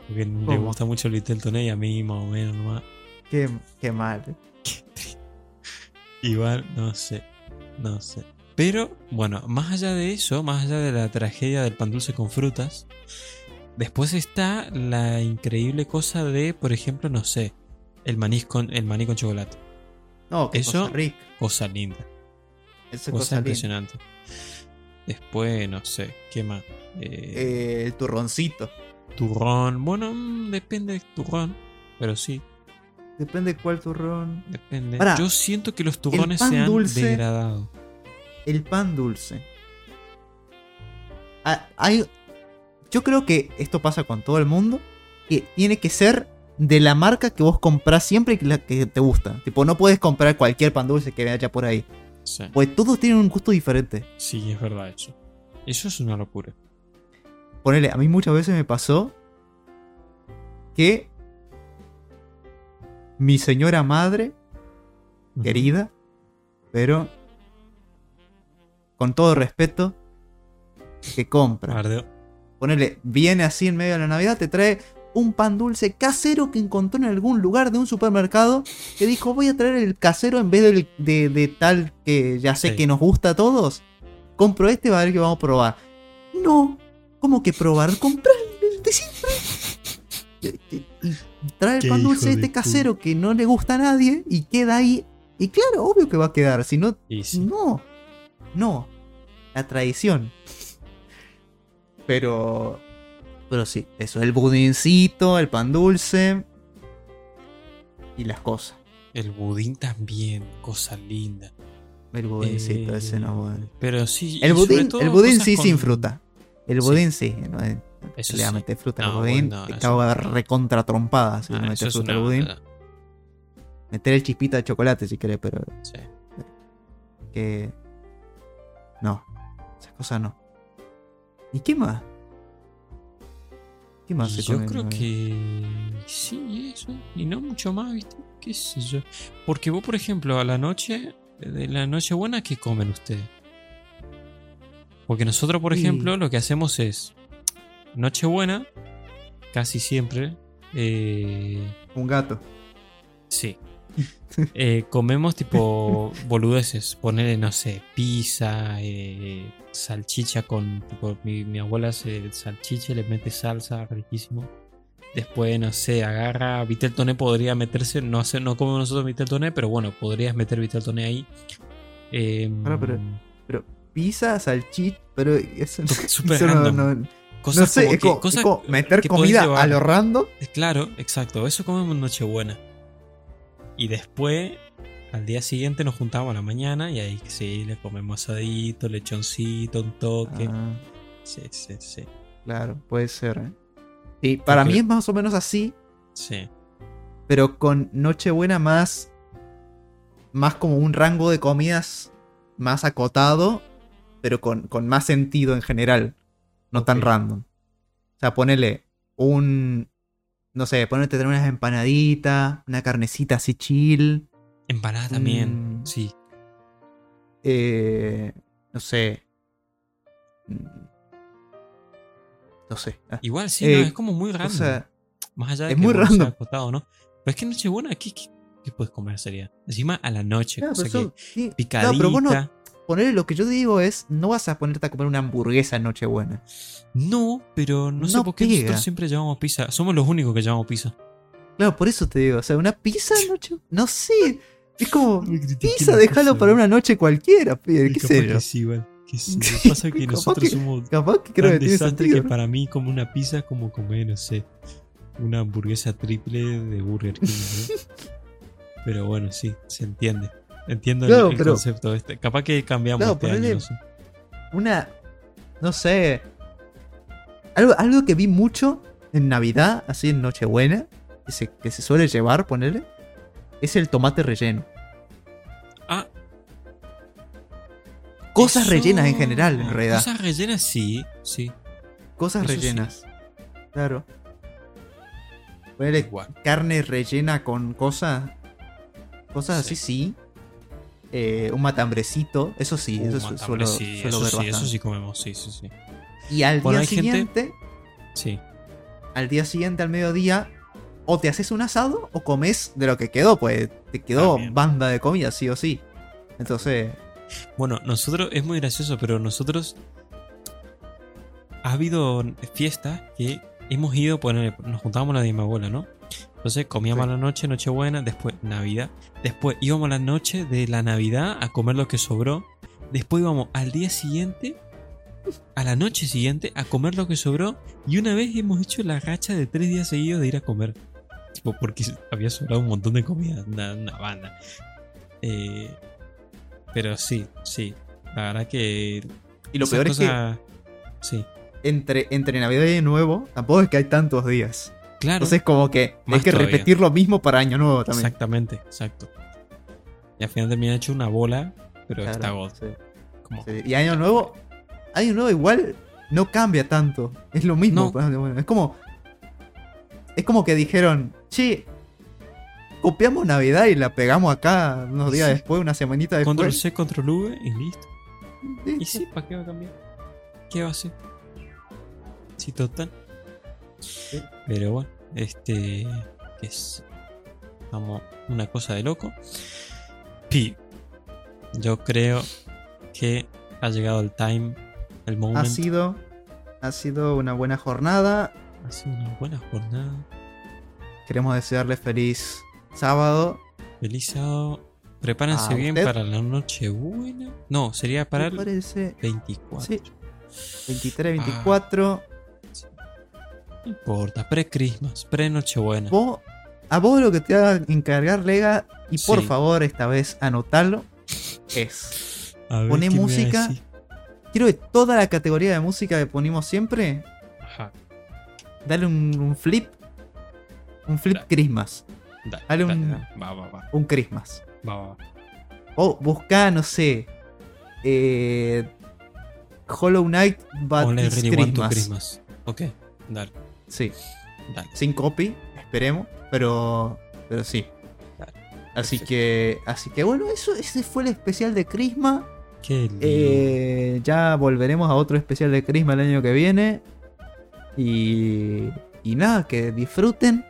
Porque le ¿Cómo? gusta mucho el Vitel Toné y a mí más o menos nomás. qué, qué mal. [LAUGHS] Igual, no sé. No sé. Pero, bueno, más allá de eso, más allá de la tragedia del pan dulce con frutas, después está la increíble cosa de, por ejemplo, no sé, el maní con, el maní con chocolate. No, qué Eso- cosa rica. Cosa linda. Esa Cosa, cosa linda. impresionante. Después, no sé, ¿qué más? Eh, Eh, el turroncito. turrón. Bueno, mm, depende del turrón. Pero sí, Depende cuál turrón. depende. Yo siento que los turrones se han dulce- degradado. El pan dulce. Ah, hay, yo creo que esto pasa con todo el mundo. Que tiene que ser de la marca que vos comprás siempre y que la que te gusta. Tipo, no puedes comprar cualquier pan dulce que haya por ahí. Sí. Pues todos tienen un gusto diferente. Sí, es verdad eso. Eso es una locura. Ponele, a mí muchas veces me pasó que mi señora madre, querida, pero con todo respeto, que compra. Bardeo. Ponele, viene así en medio de la Navidad, te trae un pan dulce casero que encontró en algún lugar de un supermercado, que dijo, voy a traer el casero en vez del- de, de tal que ya sé Sí. que nos gusta a todos. Compro este, va a ver que vamos a probar. No, ¿cómo que probar? Comprar el de siempre. Y, trae el pan dulce de este casero que no le gusta a nadie y queda ahí. Y claro, obvio que va a quedar, si no, sí. no, no. La tradición. Pero. Pero sí, eso. El budincito, el pan dulce. Y las cosas. El budín también, cosa linda. El budincito, Eh, ese no. bueno. Pero sí. El budín, el budín sí con- sin fruta. El Sí. budín sí. No, Eso le va a sí. meter fruta al No, budín. bueno, te cago a recontra trompada si Ah, le metes es fruta al budín. Meter el chispita de chocolate si querés, pero Sí. que. No. Esas cosas no. ¿Y qué más? ¿Qué más se yo come en creo que sí, eso. Y no mucho más, ¿viste? ¿Qué sé yo? Porque vos, por ejemplo, a la noche, de la noche buena, ¿qué comen ustedes? Porque nosotros, por Sí. ejemplo, lo que hacemos es Nochebuena, casi siempre. Eh, Un gato. sí. [LAUGHS] Eh, comemos tipo boludeces. Ponerle, no sé, pizza, eh, salchicha con. Tipo, mi, mi abuela hace salchicha, le mete salsa, riquísimo. Después, no sé, agarra. Vitel toné podría meterse. No, no comemos nosotros vitel toné, pero bueno, podrías meter vitel toné ahí. Eh, Ahora, pero- Pero pizza, salchicha, pero eso, Súper [LAUGHS] eso no, cosas sé, como es que- como, cosas es como meter que comida a lo random. Claro, exacto. Eso comemos en Nochebuena. Y después, al día siguiente nos juntamos a la mañana y ahí sí, le comemos asadito, lechoncito, un toque. Ah, Sí, sí, sí. claro, puede ser. ¿eh? Sí, para mí es más o menos así. Sí. pero con Nochebuena más. Más como un rango de comidas más acotado, pero con, con más sentido en general. No tan random. O sea, ponele un. No sé, ponerte tener unas empanaditas, una carnecita así chill. Empanada también. Mm. Sí. eh, no sé. Mm, No sé. ah, Igual sí, Eh, no, es como muy random. cosa- Más allá de es que muy sea random. acotado, ¿no? Pero es que Nochebuena, ¿qué, qué, qué puedes comer sería? Encima a la noche, Claro, cosa pero son- que sí, no, picadita. pero vos no, ponerle lo que yo digo es, no vas a ponerte a comer una hamburguesa en Nochebuena. No, pero no, sé por qué pega. nosotros siempre llevamos pizza. Somos los únicos que llevamos pizza. Claro, por eso te digo, o sea, una pizza noche, no sé, es como [LAUGHS] pizza, déjalo para una noche cualquiera, pibe, qué sé yo. sí. Que sí. Lo Sí, [LAUGHS] que pasa es que nosotros que- somos Capaz que creo tan que desastre que para mí como una pizza como comer, no sé, una hamburguesa triple de Burger King. ¿no? [LAUGHS] pero bueno, sí, se entiende. Entiendo el- Claro, el, pero- concepto este. Capaz que cambiamos Claro, este año, no sé. Una, no sé, algo, algo que vi mucho en Navidad, así en Nochebuena, que se, que se suele llevar, ponerle, es el tomate relleno. Ah, Cosas eso- rellenas en general, en realidad. Cosas rellenas sí, sí. Cosas eso sí. rellenas. Claro. Ponerle carne rellena con cosas. Cosas Sí. así, sí. Eh, un matambrecito, eso sí, Uh, eso su- matambre, suelo, sí, suelo eso ver sí, bastante. eso sí comemos, sí, sí, sí. Y al Bueno, día gente- siguiente, Sí. al día siguiente, al mediodía, o te haces un asado o comes de lo que quedó, pues te quedó También. banda de comida, sí o sí. Entonces, Bueno, nosotros, es muy gracioso, pero nosotros. Ha habido fiestas que hemos ido, poner, nos juntábamos la de mi abuela, ¿no? Entonces comíamos Sí. a la noche, Nochebuena, después Navidad. Después íbamos a la noche de la Navidad a comer lo que sobró. Después íbamos al día siguiente, a la noche siguiente, a comer lo que sobró. Y una vez hemos hecho la racha de tres días seguidos de ir a comer. Tipo, porque había sobrado un montón de comida, una, una banda. Eh, pero sí, sí. La verdad que. y lo peor es que Sí, entre, entre Navidad y Nuevo, tampoco es que hay tantos días. Claro. Entonces, como que hay que todavía. repetir lo mismo para Año Nuevo también. Exactamente, exacto. Y al final termina hecho una bola, pero Claro, está god. sí, sí. Y Año Nuevo, Año Nuevo igual no cambia tanto. Es lo mismo. No. pues, bueno, es como. Es como que dijeron, che, copiamos Navidad y la pegamos acá unos días Sí. después, una semanita después. Control C, control V y listo. Sí, Y sí, ¿para qué va a cambiar? ¿Qué va a hacer? Sí, total. Pero bueno, este. ¿Qué es? Vamos, una cosa de loco. Pi. Yo creo que ha llegado el time, el Ha moment. sido, ha sido una buena jornada. Ha sido una buena jornada. Queremos desearle feliz sábado. Feliz sábado. Prepárense ¿A bien para la noche buena. No, sería para el parece 24. Sí. 23, Ah. 24. No importa, pre-Christmas, pre-Nochebuena. Vos, a vos lo que te va a encargar, Lega, y por Sí. favor esta vez anotalo, es. A música. Quiero que toda la categoría de música que ponemos siempre, Ajá. dale un, un flip. Un flip Dale. Christmas. Dale, Dale dale, un-. Va, va, va. Un Christmas. Va, va, va. O busca, no sé. eh, Hollow Knight But Only want to. Christmas. Ok, dale, Sí. dale. Sin copy, esperemos. Pero. Pero sí. Dale, Así perfecto. que. Así que bueno, eso, ese fue el especial de Christmas. Qué lindo. Eh, ya volveremos a otro especial de Christmas el año que viene. Y, y nada, que disfruten.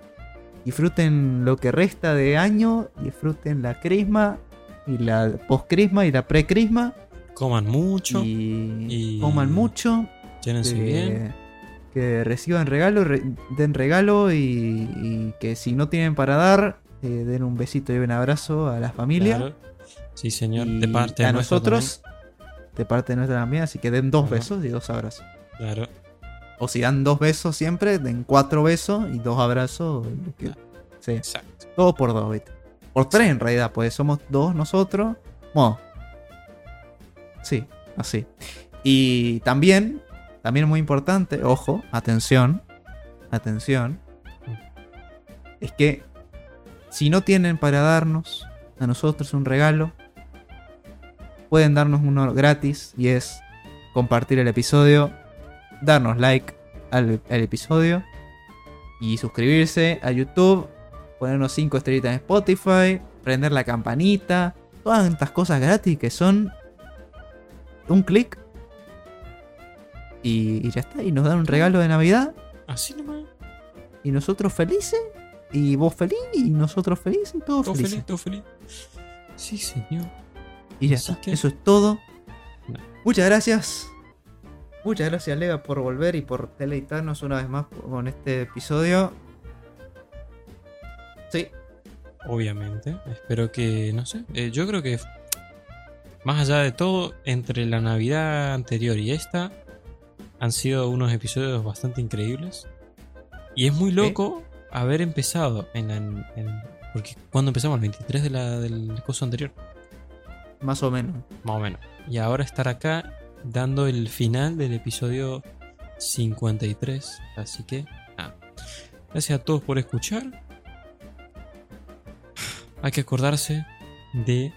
Disfruten lo que resta de año. Disfruten la Christmas. Y la post-Christmas y la pre-Christmas. Coman mucho, Y, y- coman mucho. llénense Que, bien. Que reciban regalo. re- den regalo. Y, y que si no tienen para dar, eh, den un besito y un abrazo a la familia. Claro. Sí, señor, Y de parte a de nuestra nosotros, de parte de nuestra también, así que den dos besos y dos abrazos. Claro. O si dan dos besos siempre, den cuatro besos y dos abrazos. lo que- Claro. sí, Exacto. todo por dos, ¿viste? Por tres en realidad, pues somos dos nosotros. Bueno, sí, así. Y también, también muy importante, ojo, atención, atención, es que si no tienen para darnos a nosotros un regalo, pueden darnos uno gratis y es compartir el episodio, darnos like al, al episodio y suscribirse a YouTube, ponernos 5 estrellitas en Spotify, prender la campanita, todas estas cosas gratis que son un clic y, y ya está, y nos dan un regalo de Navidad Así nomás. y nosotros felices y vos feliz y nosotros felices y todos Todo felices. feliz, todo feliz. Sí, señor. Y ya Así está, que- eso es todo. No. Muchas gracias. Muchas gracias, Lega, por volver y por deleitarnos una vez más con este episodio. Sí, Obviamente. Espero que, no sé. eh, yo creo que, más allá de todo, entre la Navidad anterior y esta, han sido unos episodios bastante increíbles. Y es muy loco haber empezado en, la- en- porque cuando empezamos, el 23 de la, del coso anterior, más o menos. más o menos. Y ahora estar acá dando el final del episodio 53. Así que, nada. Gracias a todos por escuchar. Hay que acordarse de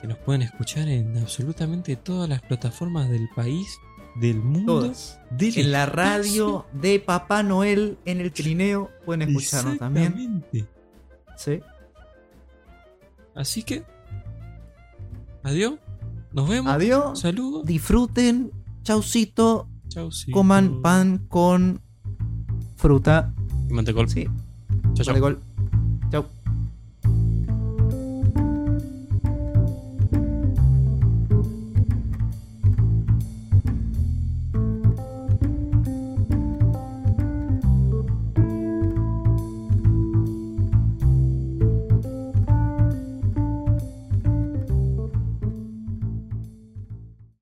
que nos pueden escuchar en absolutamente todas las plataformas del país, del mundo, Todas. del En la radio de Papá Noel en el trineo pueden escucharnos también. Exactamente. Sí. Así que, adiós. Nos vemos. Adiós. Saludos. Disfruten. Chaucito. Coman pan con fruta. Y mantecol. Sí. Chau, chau.